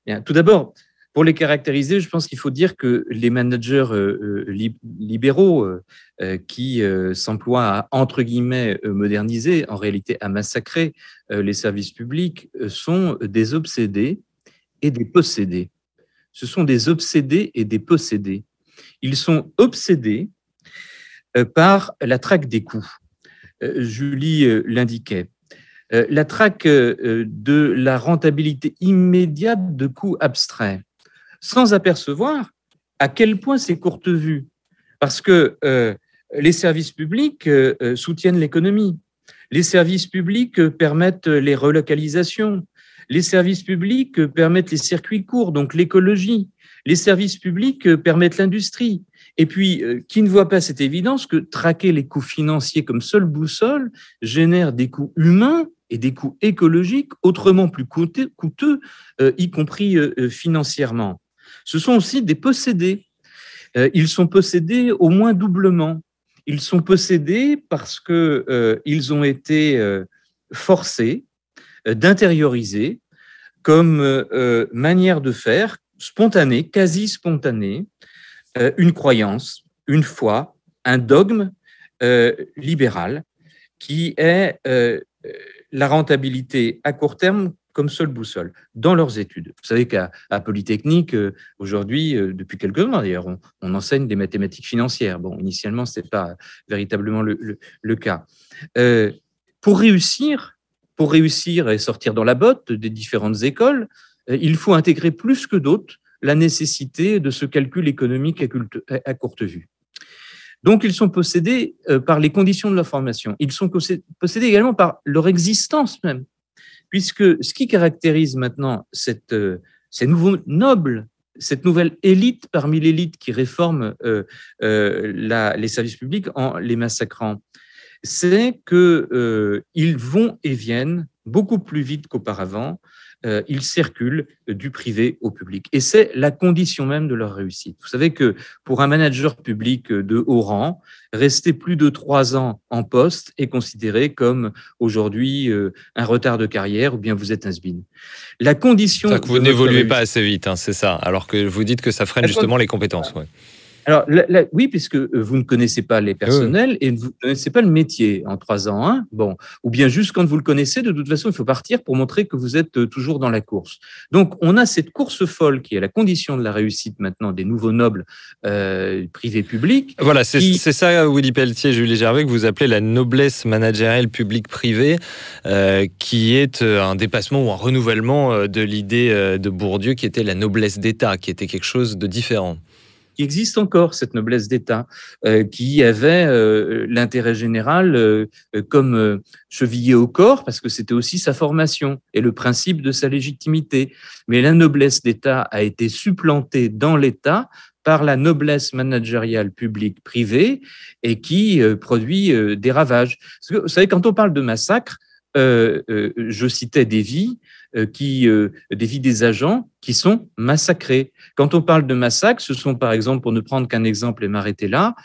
Bien, tout d'abord, pour les caractériser, je pense qu'il faut dire que les managers euh, euh, libéraux euh, qui s'emploient à, entre guillemets, moderniser, en réalité à massacrer les services publics, sont des obsédés et des possédés. Ce sont des obsédés et des possédés. Ils sont obsédés par la traque des coûts. Julie l'indiquait. La traque de la rentabilité immédiate de coûts abstraits sans apercevoir à quel point c'est courte vue. Parce que euh, les services publics euh, euh, soutiennent l'économie, les services publics permettent les relocalisations, les services publics permettent les circuits courts, donc l'écologie, les services publics permettent l'industrie. Et puis, qui ne voit pas cette évidence que traquer les coûts financiers comme seule boussole génère des coûts humains et des coûts écologiques autrement plus coûteux, y compris financièrement ce sont aussi des possédés. Euh, ils sont possédés au moins doublement. Ils sont possédés parce que euh, ont été euh, forcés d'intérioriser comme manière de faire spontanée, quasi spontanée, une croyance, une foi, un dogme libéral qui est la rentabilité à court terme comme seule boussole dans leurs études. Vous savez qu'à Polytechnique, euh, aujourd'hui, euh, depuis quelques mois d'ailleurs, on, enseigne des mathématiques financières. Bon, initialement, ce n'était pas véritablement le, cas. Euh, pour réussir, pour réussir et sortir dans la botte des différentes écoles, il faut intégrer plus que d'autres la nécessité de ce calcul économique à, courte vue. Donc, ils sont possédés par les conditions de leur formation. Ils sont possédés également par leur existence même puisque ce qui caractérise maintenant euh, ces nouveaux nobles, cette nouvelle élite parmi l'élite qui réforme euh, euh, les services publics en les massacrant, c'est qu'ils vont et viennent beaucoup plus vite qu'auparavant, euh, ils circulent du privé au public. Et c'est la condition même de leur réussite. Vous savez que pour un manager public de haut rang, rester plus de trois ans en poste est considéré comme aujourd'hui euh, un retard de carrière ou bien vous êtes un sbin. La condition. Que vous n'évoluez pas assez vite, hein, c'est ça. Alors que vous dites que ça freine justement les compétences. Ouais. Alors, oui, puisque euh, vous ne connaissez pas les personnels et vous ne connaissez pas le métier en trois ans. Hein bon, ou bien juste quand vous le connaissez, de toute façon, il faut partir pour montrer que vous êtes euh, toujours dans la course. Donc, on a cette course folle qui est la condition de la réussite maintenant des nouveaux nobles euh, privés publics. Voilà, c'est ça, Willy Pelletier, Julie Gervais, que vous appelez la noblesse managériale publique-privée, euh, qui est un dépassement ou un renouvellement de l'idée de Bourdieu qui était la noblesse d'État, qui était quelque chose de différent qui existe encore, cette noblesse d'État, euh, qui avait euh, l'intérêt général euh, comme chevillé au corps, parce que c'était aussi sa formation et le principe de sa légitimité. Mais la noblesse d'État a été supplantée dans l'État par la noblesse managériale publique privée et qui produit des ravages. vous savez, quand on parle de massacre, je citais des vies, qui, euh, des vies des agents qui sont massacrés. Quand on parle de massacre, ce sont par exemple, pour ne prendre qu'un exemple et m'arrêter là,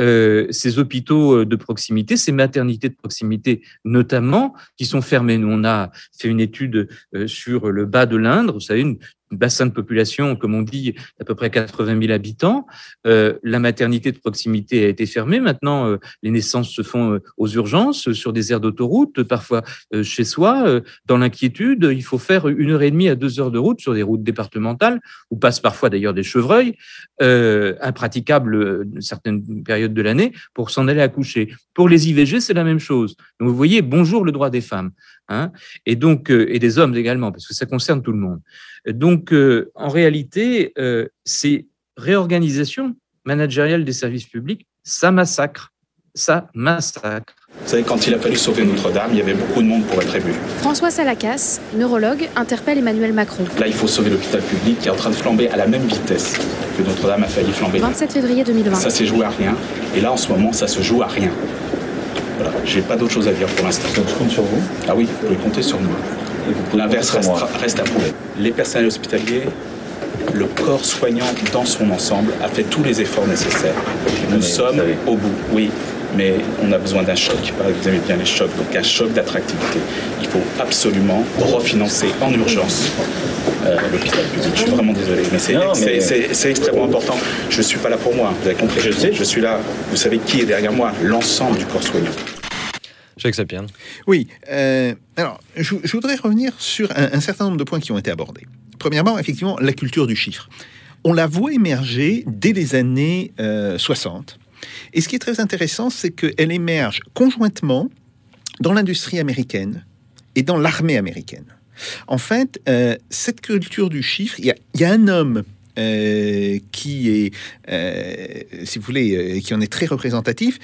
euh, ces hôpitaux de proximité, ces maternités de proximité notamment, qui sont fermés. Nous, on a fait une étude sur le bas de l'Indre, vous savez, une, bassin de population, comme on dit, d'à peu près 80 000 habitants. Euh, la maternité de proximité a été fermée. Maintenant, euh, les naissances se font euh, aux urgences, sur des aires d'autoroute, parfois chez soi. dans l'inquiétude, il faut faire une heure et demie à deux heures de route sur des routes départementales, où passent parfois d'ailleurs des chevreuils, impraticables certaines périodes de l'année, pour s'en aller accoucher. Pour les IVG, c'est la même chose. Donc vous voyez, bonjour le droit des femmes. Hein, et donc et des hommes également, parce que ça concerne tout le monde. Donc, euh, en réalité, euh, ces réorganisations managériales des services publics, ça massacre, ça massacre. Vous savez, quand il a fallu sauver Notre-Dame, il y avait beaucoup de monde pour être ému. François Salacas, neurologue, interpelle Emmanuel Macron. Là, il faut sauver l'hôpital public qui est en train de flamber à la même vitesse que Notre-Dame a failli flamber. 27 février 2020. Ça s'est joué à rien. Et là, en ce moment, ça se joue à rien. Voilà, j'ai pas d'autre chose à dire pour l'instant. Donc je compte sur vous Ah oui, vous pouvez compter sur moi. L'inverse reste, reste à prouver. Les personnels hospitaliers, le corps soignant dans son ensemble a fait tous les efforts nécessaires. Nous sommes au bout, oui, mais on a besoin d'un choc. Vous aimez bien les chocs, donc un choc d'attractivité. Il faut absolument refinancer en urgence euh, l'hôpital public. Je suis vraiment désolé, mais c'est Non, mais- c'est- c'est extrêmement important. Je ne suis pas là pour moi, vous avez compris. Je sais, je suis là. Vous savez qui est derrière moi? L'ensemble du corps soignant. Jacques Sapien. Oui. euh, alors, je, je voudrais revenir sur un, un certain nombre de points qui ont été abordés. Premièrement, effectivement, la culture du chiffre. On la voit émerger dès les années euh, 60. Et ce qui est très intéressant, c'est qu'elle émerge conjointement dans l'industrie américaine et dans l'armée américaine. En fait, euh, cette culture du chiffre, il y a, un homme euh, qui est, euh, si vous voulez, qui en est très représentatif,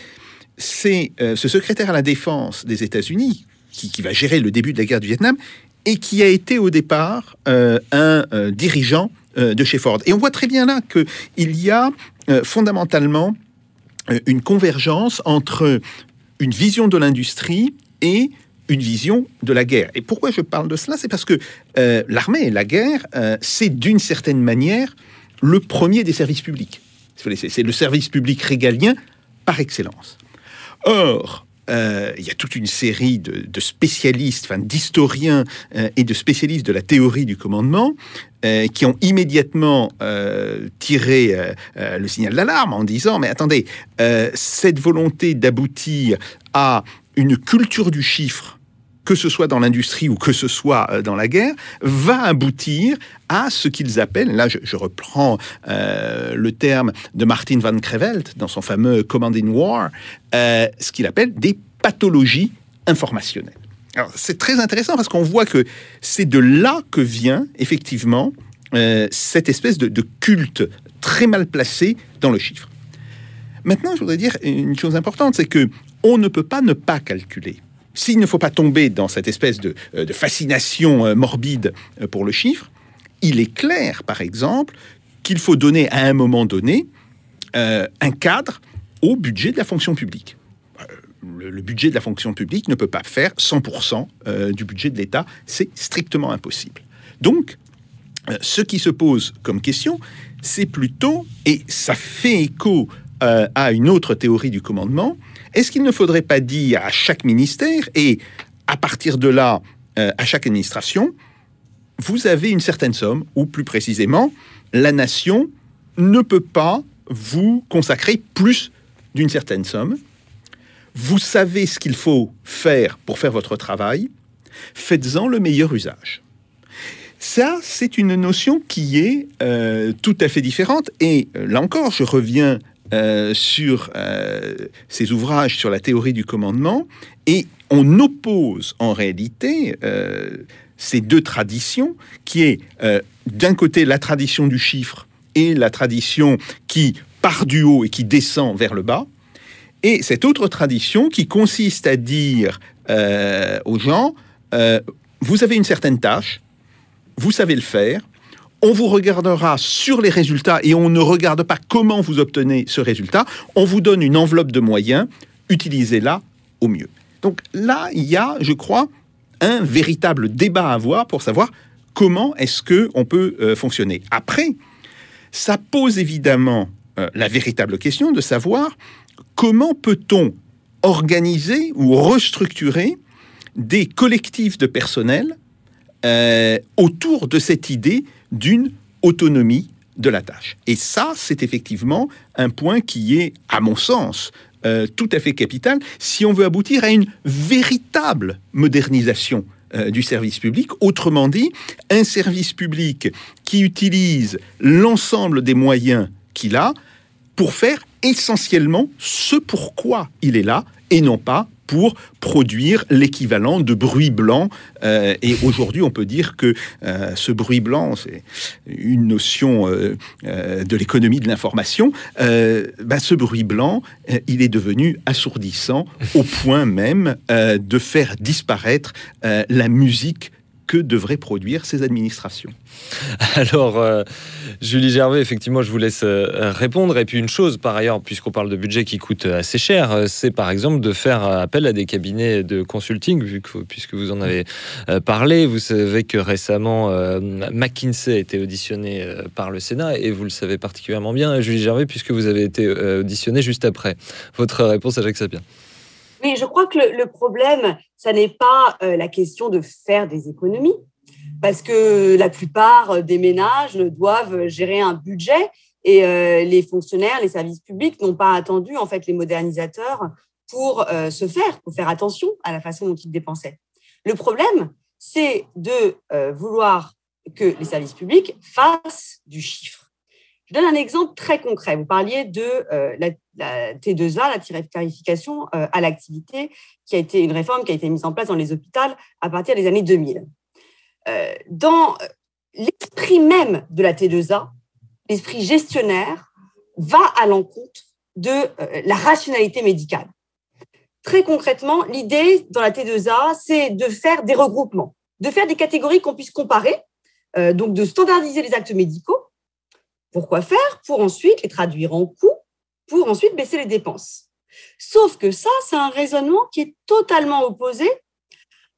c'est ce secrétaire à la défense des États-Unis qui, qui va gérer le début de la guerre du Vietnam et qui a été au départ un dirigeant de chez Ford. Et on voit très bien là qu'il y a fondamentalement une convergence entre une vision de l'industrie et une vision de la guerre. Et pourquoi je parle de cela? C'est parce que euh, l'armée et la guerre, euh, c'est d'une certaine manière le premier des services publics. C'est le service public régalien par excellence. Or, euh, il y a toute une série de, spécialistes, d'historiens euh, et de spécialistes de la théorie du commandement euh, qui ont immédiatement tiré le signal d'alarme en disant mais attendez, cette volonté d'aboutir à une culture du chiffre que ce soit dans l'industrie ou que ce soit euh, dans la guerre, va aboutir à ce qu'ils appellent, là je, reprends euh, le terme de Martin van Creveld dans son fameux Command in War, euh, ce qu'il appelle des pathologies informationnelles. Alors c'est très intéressant parce qu'on voit que c'est de là que vient effectivement cette espèce de, de culte très mal placé dans le chiffre. Maintenant, je voudrais dire une chose importante, c'est que on ne peut pas ne pas calculer. S'il ne faut pas tomber dans cette espèce de, euh, fascination euh, morbide euh, pour le chiffre, il est clair, par exemple, qu'il faut donner à un moment donné un cadre au budget de la fonction publique. Le, budget de la fonction publique ne peut pas faire 100% euh, du budget de l'État, c'est strictement impossible. Donc, ce qui se pose comme question, c'est plutôt, et ça fait écho à une autre théorie du commandement, est-ce qu'il ne faudrait pas dire à chaque ministère et à partir de là euh, à chaque administration, vous avez une certaine somme, ou plus précisément, la nation ne peut pas vous consacrer plus d'une certaine somme. Vous savez ce qu'il faut faire pour faire votre travail, faites-en le meilleur usage. Ça, c'est une notion qui est euh, tout à fait différente. Et euh, là encore, je reviens euh, sur euh, ces ouvrages sur la théorie du commandement, et on oppose en réalité euh, ces deux traditions, qui est euh, d'un côté la tradition du chiffre et la tradition qui part du haut et qui descend vers le bas, et cette autre tradition qui consiste à dire aux gens, vous avez une certaine tâche, vous savez le faire, on vous regardera sur les résultats et on ne regarde pas comment vous obtenez ce résultat, on vous donne une enveloppe de moyens, utilisez-la au mieux. Donc là, il y a, je crois, un véritable débat à avoir pour savoir comment est-ce que on peut euh, fonctionner. Après, ça pose évidemment euh, la véritable question de savoir comment peut-on organiser ou restructurer des collectifs de personnel euh, autour de cette idée d'une autonomie de la tâche. Et ça, c'est effectivement un point qui est, à mon sens, euh, tout à fait capital si on veut aboutir à une véritable modernisation euh, du service public. Autrement dit, un service public qui utilise l'ensemble des moyens qu'il a pour faire essentiellement ce pourquoi il est là et non pas pour produire l'équivalent de bruit blanc. Euh, et aujourd'hui, on peut dire que euh, ce bruit blanc, c'est une notion euh, de l'économie de l'information. Ben, ce bruit blanc, il est devenu assourdissant au point même de faire disparaître la musique que devraient produire ces administrations [LAUGHS] Alors, euh, Julie Gervais, effectivement, je vous laisse euh, répondre. Et puis une chose, par ailleurs, puisqu'on parle de budget qui coûte assez cher, euh, c'est par exemple de faire appel à des cabinets de consulting, vu que, puisque vous en avez parlé. Vous savez que récemment, McKinsey a été auditionné par le Sénat, et vous le savez particulièrement bien, Julie Gervais, puisque vous avez été auditionné juste après. Votre réponse à Jacques Sapien. Oui, je crois que le, problème, ça n'est pas euh, la question de faire des économies, parce que la plupart des ménages doivent gérer un budget et euh, les fonctionnaires, les services publics n'ont pas attendu en fait les modernisateurs pour euh, se faire, pour faire attention à la façon dont ils dépensaient. Le problème, c'est de vouloir que les services publics fassent du chiffre. Je donne un exemple très concret. Vous parliez de euh, la, T2A, la tarification euh, à l'activité, qui a été une réforme qui a été mise en place dans les hôpitaux à partir des années 2000. Euh, dans l'esprit même de la T2A, l'esprit gestionnaire va à l'encontre de la rationalité médicale. Très concrètement, l'idée dans la T2A, c'est de faire des regroupements, de faire des catégories qu'on puisse comparer, donc de standardiser les actes médicaux pourquoi faire Pour ensuite les traduire en coûts, pour ensuite baisser les dépenses. Sauf que ça, c'est un raisonnement qui est totalement opposé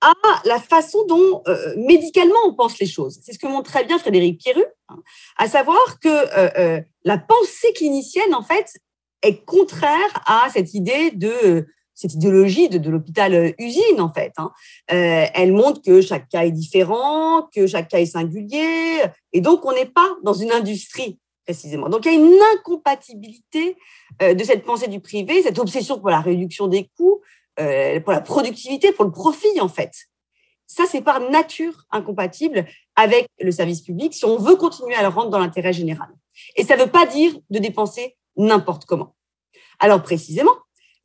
à la façon dont euh, médicalement on pense les choses. C'est ce que montre très bien Frédéric Pierru, hein, à savoir que euh, euh, la pensée clinicienne, en fait, est contraire à cette idée de cette idéologie de, l'hôpital usine, en fait. Hein. elle montre que chaque cas est différent, que chaque cas est singulier, et donc on n'est pas dans une industrie Donc il y a une incompatibilité euh, de cette pensée du privé, cette obsession pour la réduction des coûts, euh, pour la productivité, pour le profit en fait. Ça, c'est par nature incompatible avec le service public si on veut continuer à le rendre dans l'intérêt général. Et ça ne veut pas dire de dépenser n'importe comment. Alors précisément,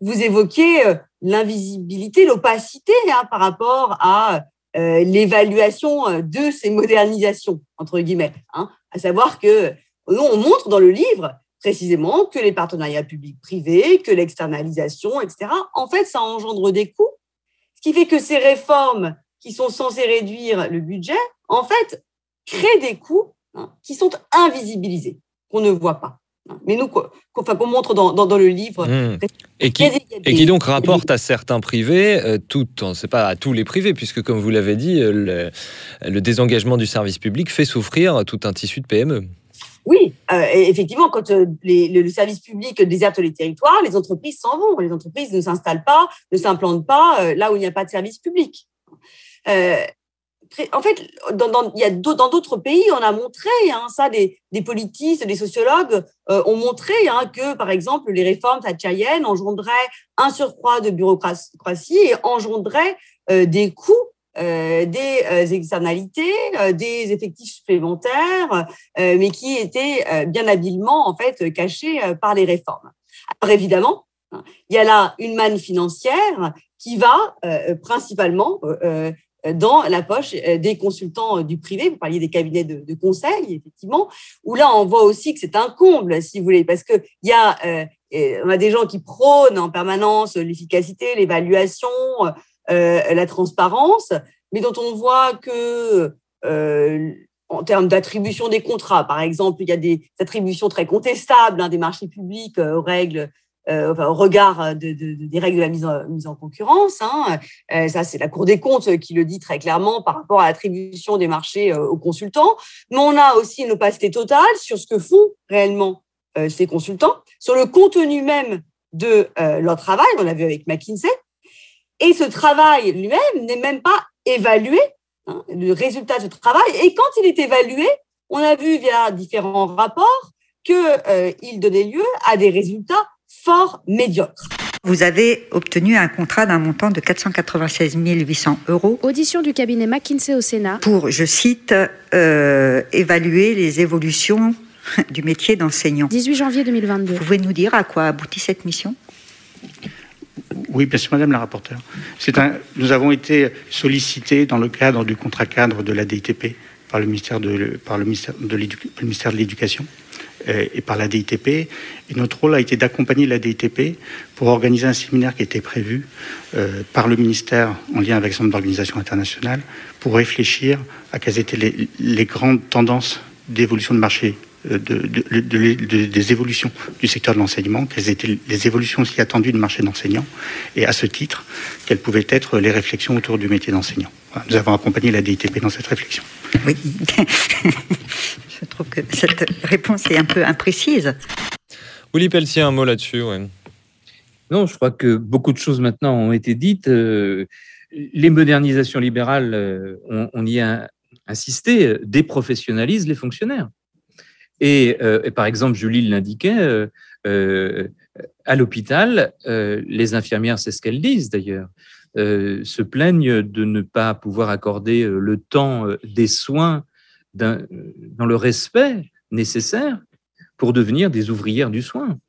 vous évoquez euh, l'invisibilité, l'opacité hein, par rapport à l'évaluation de ces modernisations, entre guillemets. Hein, à savoir que on montre dans le livre précisément que les partenariats publics-privés, que l'externalisation, etc., en fait, ça engendre des coûts, ce qui fait que ces réformes qui sont censées réduire le budget, en fait, créent des coûts hein, qui sont invisibilisés, qu'on ne voit pas. Mais nous, qu'on montre dans, le livre. Mmh. Et, qui, et qui donc rapporte à certains privés, euh, tout, c'est pas à tous les privés, puisque comme vous l'avez dit, le, le désengagement du service public fait souffrir tout un tissu de PME. Oui, euh, effectivement, quand euh, le, service public déserte les territoires, les entreprises s'en vont. Les entreprises ne s'installent pas, ne s'implantent pas euh, là où il n'y a pas de service public. en fait, dans, d'autres pays, on a montré hein, ça, des, politistes, des sociologues ont montré hein, que, par exemple, les réformes thatcheriennes engendraient un surcroît de bureaucratie et engendraient des coûts euh, des euh, externalités, euh, des effectifs supplémentaires, mais qui étaient bien habilement en fait cachés par les réformes. Alors évidemment, hein, il y a là une manne financière qui va principalement dans la poche des consultants du privé. Vous parliez des cabinets de, de conseil, effectivement, où là, on voit aussi que c'est un comble, si vous voulez, parce qu'il y a, on a des gens qui prônent en permanence l'efficacité, l'évaluation, euh, la transparence, mais dont on voit que euh, en termes d'attribution des contrats, par exemple, il y a des attributions très contestables hein, des marchés publics euh, aux règles, enfin, au regard des règles de la mise en, mise en concurrence. Hein. ça, c'est la Cour des comptes qui le dit très clairement par rapport à l'attribution des marchés aux consultants. Mais on a aussi une opacité totale sur ce que font réellement ces consultants, sur le contenu même de leur travail. On l'a vu avec McKinsey. Et ce travail lui-même n'est même pas évalué, hein, le résultat de ce travail. Et quand il est évalué, on a vu via différents rapports qu'il euh, donnait lieu à des résultats fort médiocres. Vous avez obtenu un contrat d'un montant de 496 800 euros. Audition du cabinet McKinsey au Sénat. Pour, je cite, euh, évaluer les évolutions [LAUGHS] du métier d'enseignant. 18 janvier 2022. Vous pouvez nous dire à quoi aboutit cette mission? Oui, bien sûr, Madame la rapporteure. Un, nous avons été sollicités dans le cadre du contrat cadre de la DITP par le ministère de, l'Éducation et par la DITP. Et notre rôle a été d'accompagner la DITP pour organiser un séminaire qui était prévu euh, par le ministère en lien avec son d'organisation internationale pour réfléchir à quelles étaient les grandes tendances d'évolution de marché euh, de, des évolutions du secteur de l'enseignement, quelles étaient les évolutions aussi attendues du marché d'enseignants, et à ce titre, quelles pouvaient être les réflexions autour du métier d'enseignant. nous avons accompagné la DITP dans cette réflexion. Oui, [LAUGHS] je trouve que cette réponse est un peu imprécise. Willy Pelletier, un mot là-dessus. Non, je crois que beaucoup de choses maintenant ont été dites. Euh, les modernisations libérales, euh, on, y a insisté, déprofessionnalisent les fonctionnaires. Euh, et, par exemple, Julie l'indiquait, euh, euh, à l'hôpital, les infirmières, c'est ce qu'elles disent d'ailleurs, se plaignent de ne pas pouvoir accorder le temps des soins dans le respect nécessaire pour devenir des ouvrières du soin,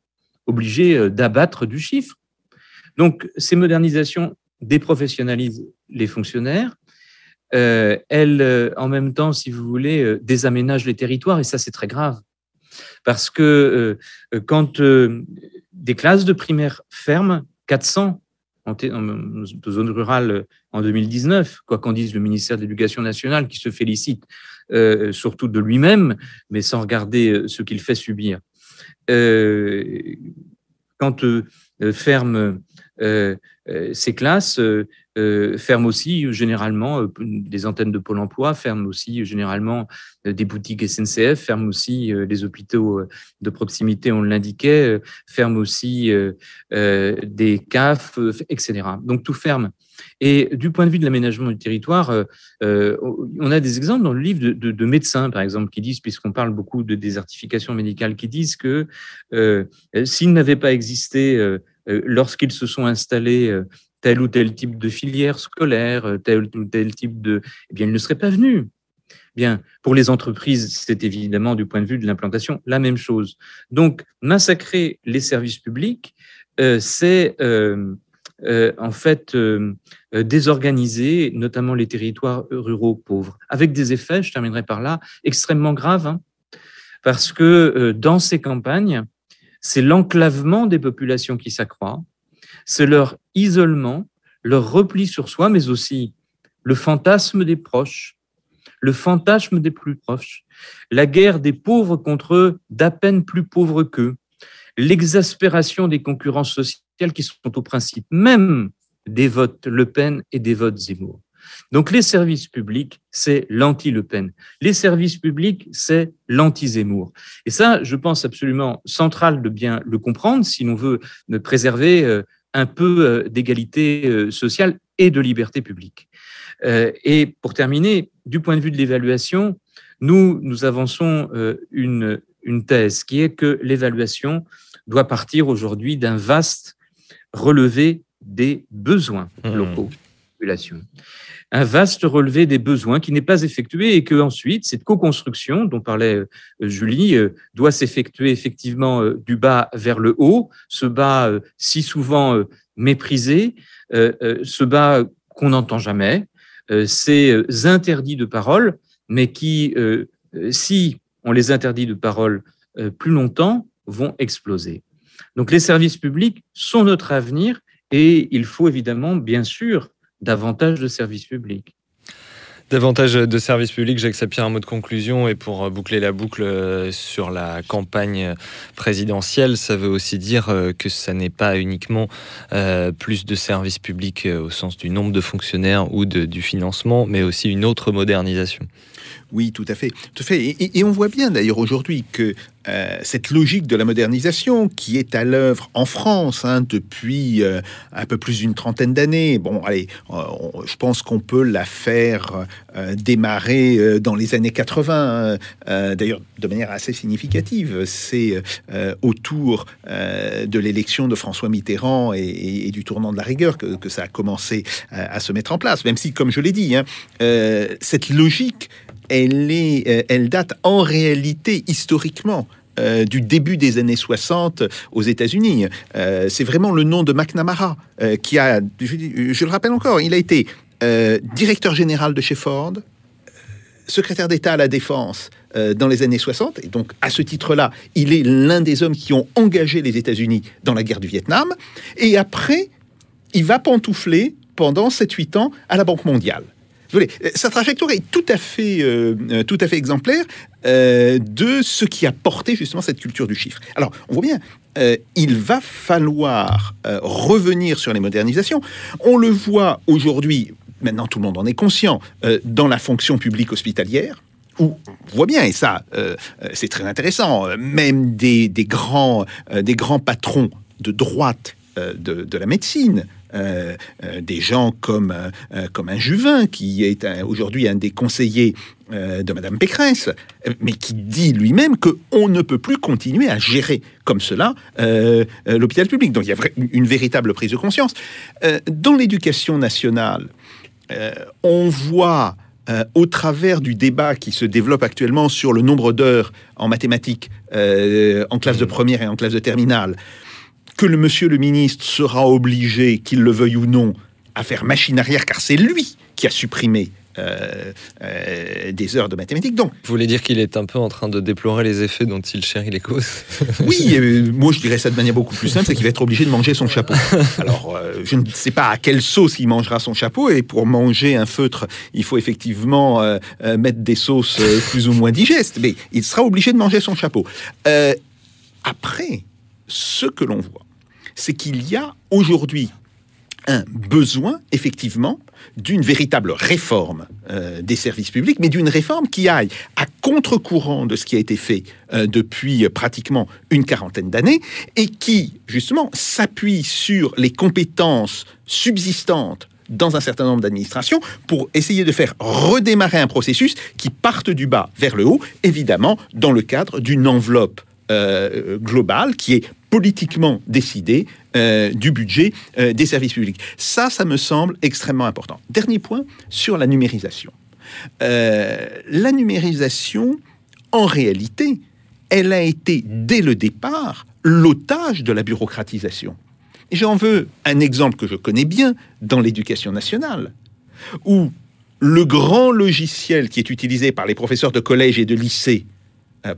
obligées d'abattre du chiffre. Donc, ces modernisations déprofessionnalisent les fonctionnaires, euh, elle, euh, en même temps, si vous voulez, euh, désaménage les territoires, et ça, c'est très grave. Parce que quand des classes de primaire ferment, 400 en, zone rurale en 2019, quoi qu'en dise le ministère de l'Éducation nationale, qui se félicite surtout de lui-même, mais sans regarder ce qu'il fait subir. quand ferment ces classes, euh, ferment aussi généralement euh, des antennes de Pôle Emploi, ferment aussi généralement euh, des boutiques SNCF, ferment aussi des hôpitaux de proximité, on l'indiquait, ferment aussi des CAF, etc. Donc tout ferme. Et du point de vue de l'aménagement du territoire, on a des exemples dans le livre de, médecins, par exemple, qui disent, puisqu'on parle beaucoup de désertification médicale, qui disent que s'ils n'avaient pas existé lorsqu'ils se sont installés tel ou tel type de filière scolaire, euh, tel ou tel type de... Eh bien, il ne serait pas venu. Bien, pour les entreprises, c'est évidemment du point de vue de l'implantation la même chose. Donc, massacrer les services publics, euh, c'est euh, en fait désorganiser notamment les territoires ruraux pauvres, avec des effets, je terminerai par là, extrêmement graves, hein, parce que dans ces campagnes, c'est l'enclavement des populations qui s'accroît, c'est leur isolement, leur repli sur soi, mais aussi le fantasme des proches, le fantasme des plus proches, la guerre des pauvres contre eux d'à peine plus pauvres qu'eux, l'exaspération des concurrences sociales qui sont au principe même des votes Le Pen et des votes Zemmour. Donc les services publics, c'est l'anti-Le Pen. Les services publics, c'est l'anti-Zemmour. Et ça, je pense absolument central de bien le comprendre si l'on veut préserver euh, un peu euh, d'égalité euh, sociale et de liberté publique. Et pour terminer, du point de vue de l'évaluation, nous, nous avançons une, une thèse qui est que l'évaluation doit partir aujourd'hui d'un vaste relevé des besoins mmh. Un vaste relevé des besoins qui n'est pas effectué et que ensuite cette co-construction dont parlait euh, Julie euh, doit s'effectuer effectivement euh, du bas vers le haut, ce bas si souvent méprisé, ce bas qu'on n'entend jamais, ces interdits de parole, mais qui, si on les interdit de parole plus longtemps, vont exploser. Donc les services publics sont notre avenir et il faut évidemment, bien sûr, davantage de services publics. Davantage de services publics, j'accepte un mot de conclusion et pour boucler la boucle euh, sur la campagne présidentielle, ça veut aussi dire euh, que ça n'est pas uniquement euh, plus de services publics au sens du nombre de fonctionnaires ou du financement, mais aussi une autre modernisation. Oui, tout à fait. Tout à fait. Et, on voit bien d'ailleurs aujourd'hui que euh, cette logique de la modernisation qui est à l'œuvre en France hein, depuis euh, un peu plus d'une trentaine d'années, bon, allez, euh, je pense qu'on peut la faire démarrer dans les années 80, hein. d'ailleurs de manière assez significative. C'est autour de l'élection de François Mitterrand et, du tournant de la rigueur que, ça a commencé à, se mettre en place, même si, comme je l'ai dit, hein, cette logique euh, elle date en réalité historiquement euh, du début des années 60 aux États-Unis. Euh, c'est vraiment le nom de McNamara qui a, je, je le rappelle encore, il a été directeur général de chez Ford, secrétaire d'État à la Défense dans les années 60, et donc à ce titre-là, il est l'un des hommes qui ont engagé les États-Unis dans la guerre du Vietnam, et après, il va pantoufler pendant 7-8 ans à la Banque mondiale. Euh, sa trajectoire est tout à fait, euh, euh, tout à fait exemplaire de ce qui a porté justement cette culture du chiffre. Alors, on voit bien, il va falloir revenir sur les modernisations. On le voit aujourd'hui, maintenant tout le monde en est conscient, dans la fonction publique hospitalière où on voit bien, et ça, c'est très intéressant, même des, des grands, des grands patrons de droite de, la médecine, des gens comme, euh, euh, comme un Juvin, qui est aujourd'hui un des conseillers euh, de Madame Pécresse, euh, mais qui dit lui-même qu'on ne peut plus continuer à gérer comme cela euh, euh, l'hôpital public. Donc il y a une, véritable prise de conscience. Euh, dans l'éducation nationale, euh, on voit euh, au travers du débat qui se développe actuellement sur le nombre d'heures en mathématiques euh, en classe de première et en classe de terminale, que le monsieur le ministre sera obligé, qu'il le veuille ou non, à faire machine arrière, car c'est lui qui a supprimé euh, euh, des heures de mathématiques. Donc, Vous voulez dire qu'il est un peu en train de déplorer les effets dont il chérit les causes [LAUGHS] oui, euh, moi je dirais ça de manière beaucoup plus simple, c'est qu'il va être obligé de manger son chapeau. Alors, je ne sais pas à quelle sauce il mangera son chapeau, et pour manger un feutre, il faut effectivement mettre des sauces plus ou moins digestes, mais il sera obligé de manger son chapeau. Après, ce que l'on voit, c'est qu'il y a aujourd'hui un besoin, effectivement, d'une véritable réforme euh, des services publics, mais d'une réforme qui aille à contre-courant de ce qui a été fait euh, depuis pratiquement une quarantaine d'années et qui, justement, s'appuie sur les compétences subsistantes dans un certain nombre d'administrations pour essayer de faire redémarrer un processus qui parte du bas vers le haut, évidemment, dans le cadre d'une enveloppe euh, globale qui est politiquement décidée euh, du budget euh, des services publics. Ça, ça me semble extrêmement important. Dernier point sur la numérisation. Euh, la numérisation, en réalité, elle a été dès le départ l'otage de la bureaucratisation. J'en veux un exemple que je connais bien dans l'éducation nationale, où le grand logiciel qui est utilisé par les professeurs de collège et de lycée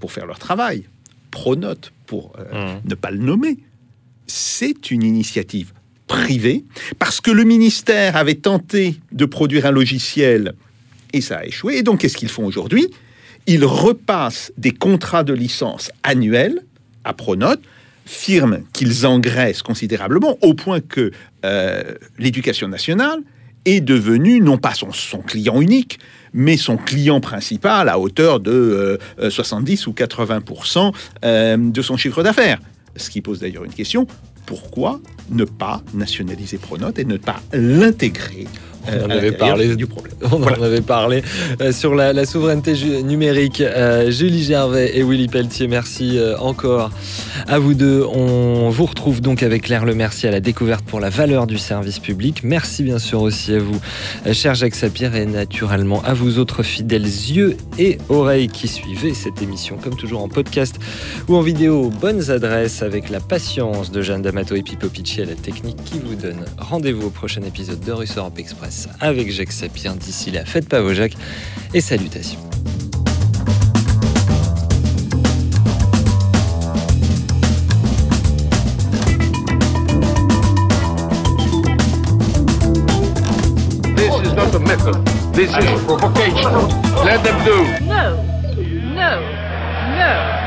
pour faire leur travail, Pronote pour euh, ne pas le nommer, c'est une initiative privée parce que le ministère avait tenté de produire un logiciel et ça a échoué. Et donc, qu'est-ce qu'ils font aujourd'hui? Ils repassent des contrats de licence annuels à Pronote, firme qu'ils engraissent considérablement, au point que euh, l'éducation nationale est devenue non pas son, son client unique, mais son client principal à hauteur de euh, 70 ou 80% euh, de son chiffre d'affaires. Ce qui pose d'ailleurs une question pourquoi ne pas nationaliser Pronote et ne pas l'intégrer euh, On en avait parlé du problème On en avait parlé euh, sur la, la souveraineté numérique. Euh, Julie Gervais et Willy Pelletier, merci euh, encore à vous deux. On vous retrouve donc avec Claire Le Merci à la découverte pour la valeur du service public. Merci bien sûr aussi à vous, cher Jacques Sapir, et naturellement à vous autres fidèles yeux et oreilles qui suivez cette émission, comme toujours en podcast ou en vidéo. Bonnes adresses avec la patience de Jeanne D'Amato et Pipo Picci à la technique qui vous donne rendez-vous au prochain épisode de Russe Europe Express avec Jacques Sapir. D'ici là, faites pas vos Jacques et salutations. This is not a method. This is provocation. Let them do. No, no, no.